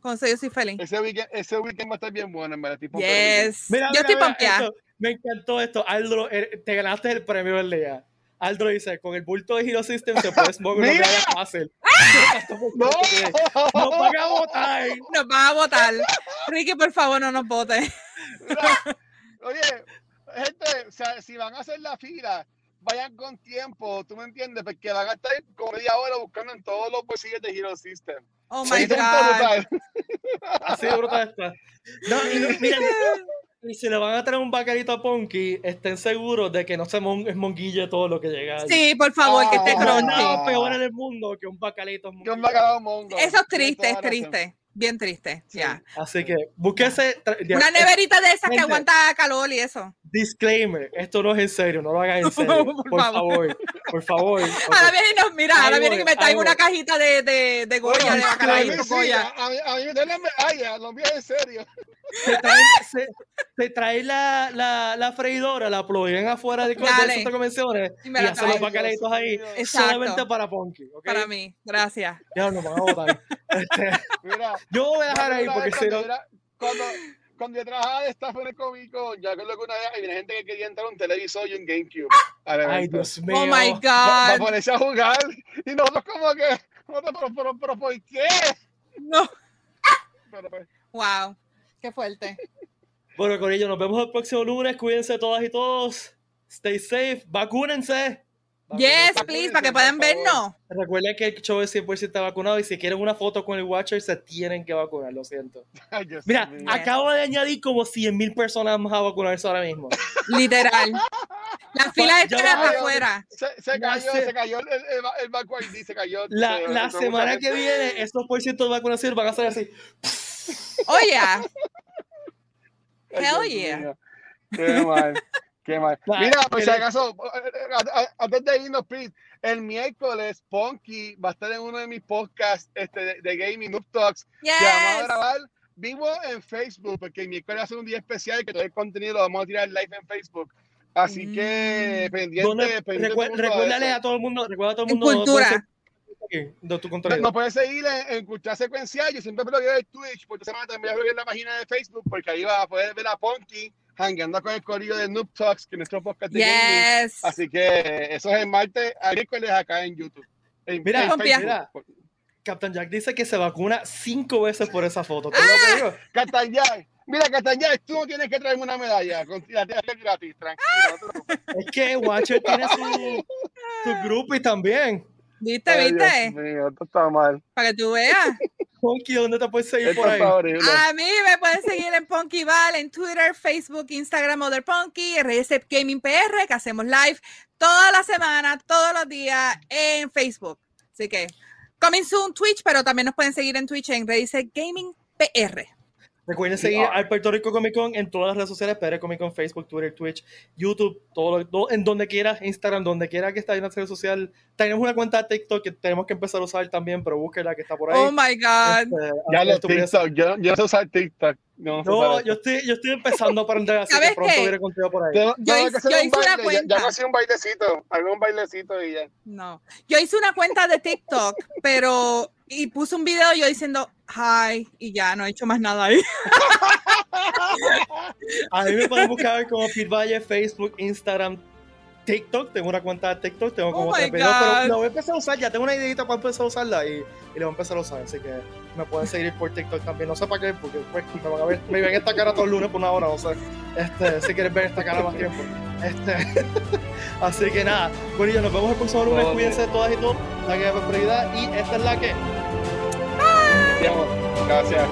Con eso yo soy feliz. Ese weekend, ese weekend va a estar bien bueno, en verdad. Yes. Mira, yo estoy pompeada. Me encantó esto. Aldo, te ganaste el premio del día. Aldo dice, con el bulto de Hero System se puede smoke lo que fácil. no, nos van a votar. Nos van a votar. Ricky, por favor, no nos vote. Oye, gente, o sea, si van a hacer la fila, vayan con tiempo, ¿tú me entiendes? Porque van a estar como media hora buscando en todos los bolsillos de Hero System. Oh my God. Así de brutal está. No, y, miren, y si le van a traer un bacalito a Ponky, estén seguros de que no se mon es monguille todo lo que llega. Sí, por favor, que esté crunchy. No, peor en el mundo que un bacalito. Que un bacalao mongo. Eso es triste, es triste. Bien triste, ya. Así que búsquese. Una neverita de esas que aguanta calor y eso. Disclaimer: esto no es en serio, no lo hagan en serio. por, favor. por favor. Ahora vienen, no, mira, ahora vienen y me traen una cajita de, de, de Goya, de bacalao. Sí, Goya. A, a, mí me la medalla, no me en serio. Se trae, se, se trae la, la, la, freidora, la plugan afuera de, de de convenciones y, y hacen los bacalaitos ahí Exacto. solamente para Ponky. ¿okay? Para mí, gracias. Ya no van a votar. Mira, yo voy a dejar ahí porque si no. Cuando, cuando yo trabajaba de staff en el cómico, ya con lo que una vez había gente que quería entrar a un televisor y un GameCube. Ay, Dios mío. Oh my God. Para ponerse a jugar. Y nosotros, como que, pero, pero, pero, ¿por qué? No. Pero, pues. Wow. Qué fuerte. Bueno, con ello nos vemos el próximo lunes. Cuídense todas y todos. Stay safe. Vacúnense. Yes, please, para que puedan vernos. Recuerden que el show es 100% vacunado y si quieren una foto con el Watcher se tienen que vacunar, lo siento. Mira, acabo de añadir como 100 mil personas más a vacunarse ahora mismo. Literal. La fila de espera afuera. Se, se, cayó, se cayó el, el, el se cayó. La, la semana que viene, estos por ciento de vacunación van a ser así. Oh, yeah. Hell yeah. Qué mal. Qué mal. Mira, pues si acaso, antes de irnos, Pete, el miércoles Ponky va a estar en uno de mis podcasts este, de, Gaming Noob Talks yes. que vamos a grabar vivo en Facebook, porque el miércoles va a ser un día especial y que todo el contenido lo vamos a tirar live en Facebook. Así que mm. pendiente, pendiente recuérdale a todo el mundo, recuerda a todo el mundo. En cultura. De tu no, no puedes seguir en, en Cultura Secuencial. Yo siempre lo veo en Twitch. Por esta semana también voy a ver la página de Facebook porque ahí vas a poder ver a Ponky hangueando con el corrido de Noob Talks, que es nuestro podcast de yes. Así que eso es el martes a miércoles acá en YouTube. En, mira, en mira, Captain Jack dice que se vacuna cinco veces por esa foto. ¡Ah! Captain Jack, mira, Captain Jack, tú no tienes que traerme una medalla. La gratis, tranquilo. es que Watcher tiene su, su grupo y también. ¿Viste, viste? Dios mío, esto está mal. Para que tú veas. Ponky, ¿dónde te puedes seguir por ahí? A mí me pueden seguir en Ponky Val, en Twitter, Facebook, Instagram, Other Ponky, RSP Gaming PR, que hacemos live toda la semana, todos los días en Facebook. Así que, coming soon Twitch, pero también nos pueden seguir en Twitch en RSP Gaming PR. Recuerden seguir al Puerto Rico Comic Con en todas las redes sociales, PR Comic Con, Facebook, Twitter, Twitch, YouTube, todo, en donde quiera, Instagram, donde quiera que esté en la red social. Tenemos una cuenta de TikTok que tenemos que empezar a usar también, pero búsquela que está por ahí. Oh my God. Este, ya lo TikTok, yo, yo no sé usar TikTok. No, no yo, estoy, yo estoy empezando a aprender así que pronto iré contigo por ahí. Yo, yo, hice, yo hice una cuenta. Ya, ya un bailecito, hago un bailecito y ya. No, yo hice una cuenta de TikTok, pero y puse un video yo diciendo hi y ya no he hecho más nada ahí. a mí me pueden buscar como Pit Valle, Facebook, Instagram, TikTok, tengo una cuenta de TikTok, tengo como oh tres videos, pero lo voy a empezar a usar, ya tengo una idea para empezar a usarla y, y lo voy a empezar a usar, así que me pueden seguir por TikTok también, no sé para qué, porque después me van a ver, me ven esta cara todos los lunes por una hora, no sé, este, si quieres ver esta cara más tiempo, este, así que nada, bueno, nos vemos el próximo lunes, cuídense todas y todos, la que es prioridad y esta es la que... Gracias.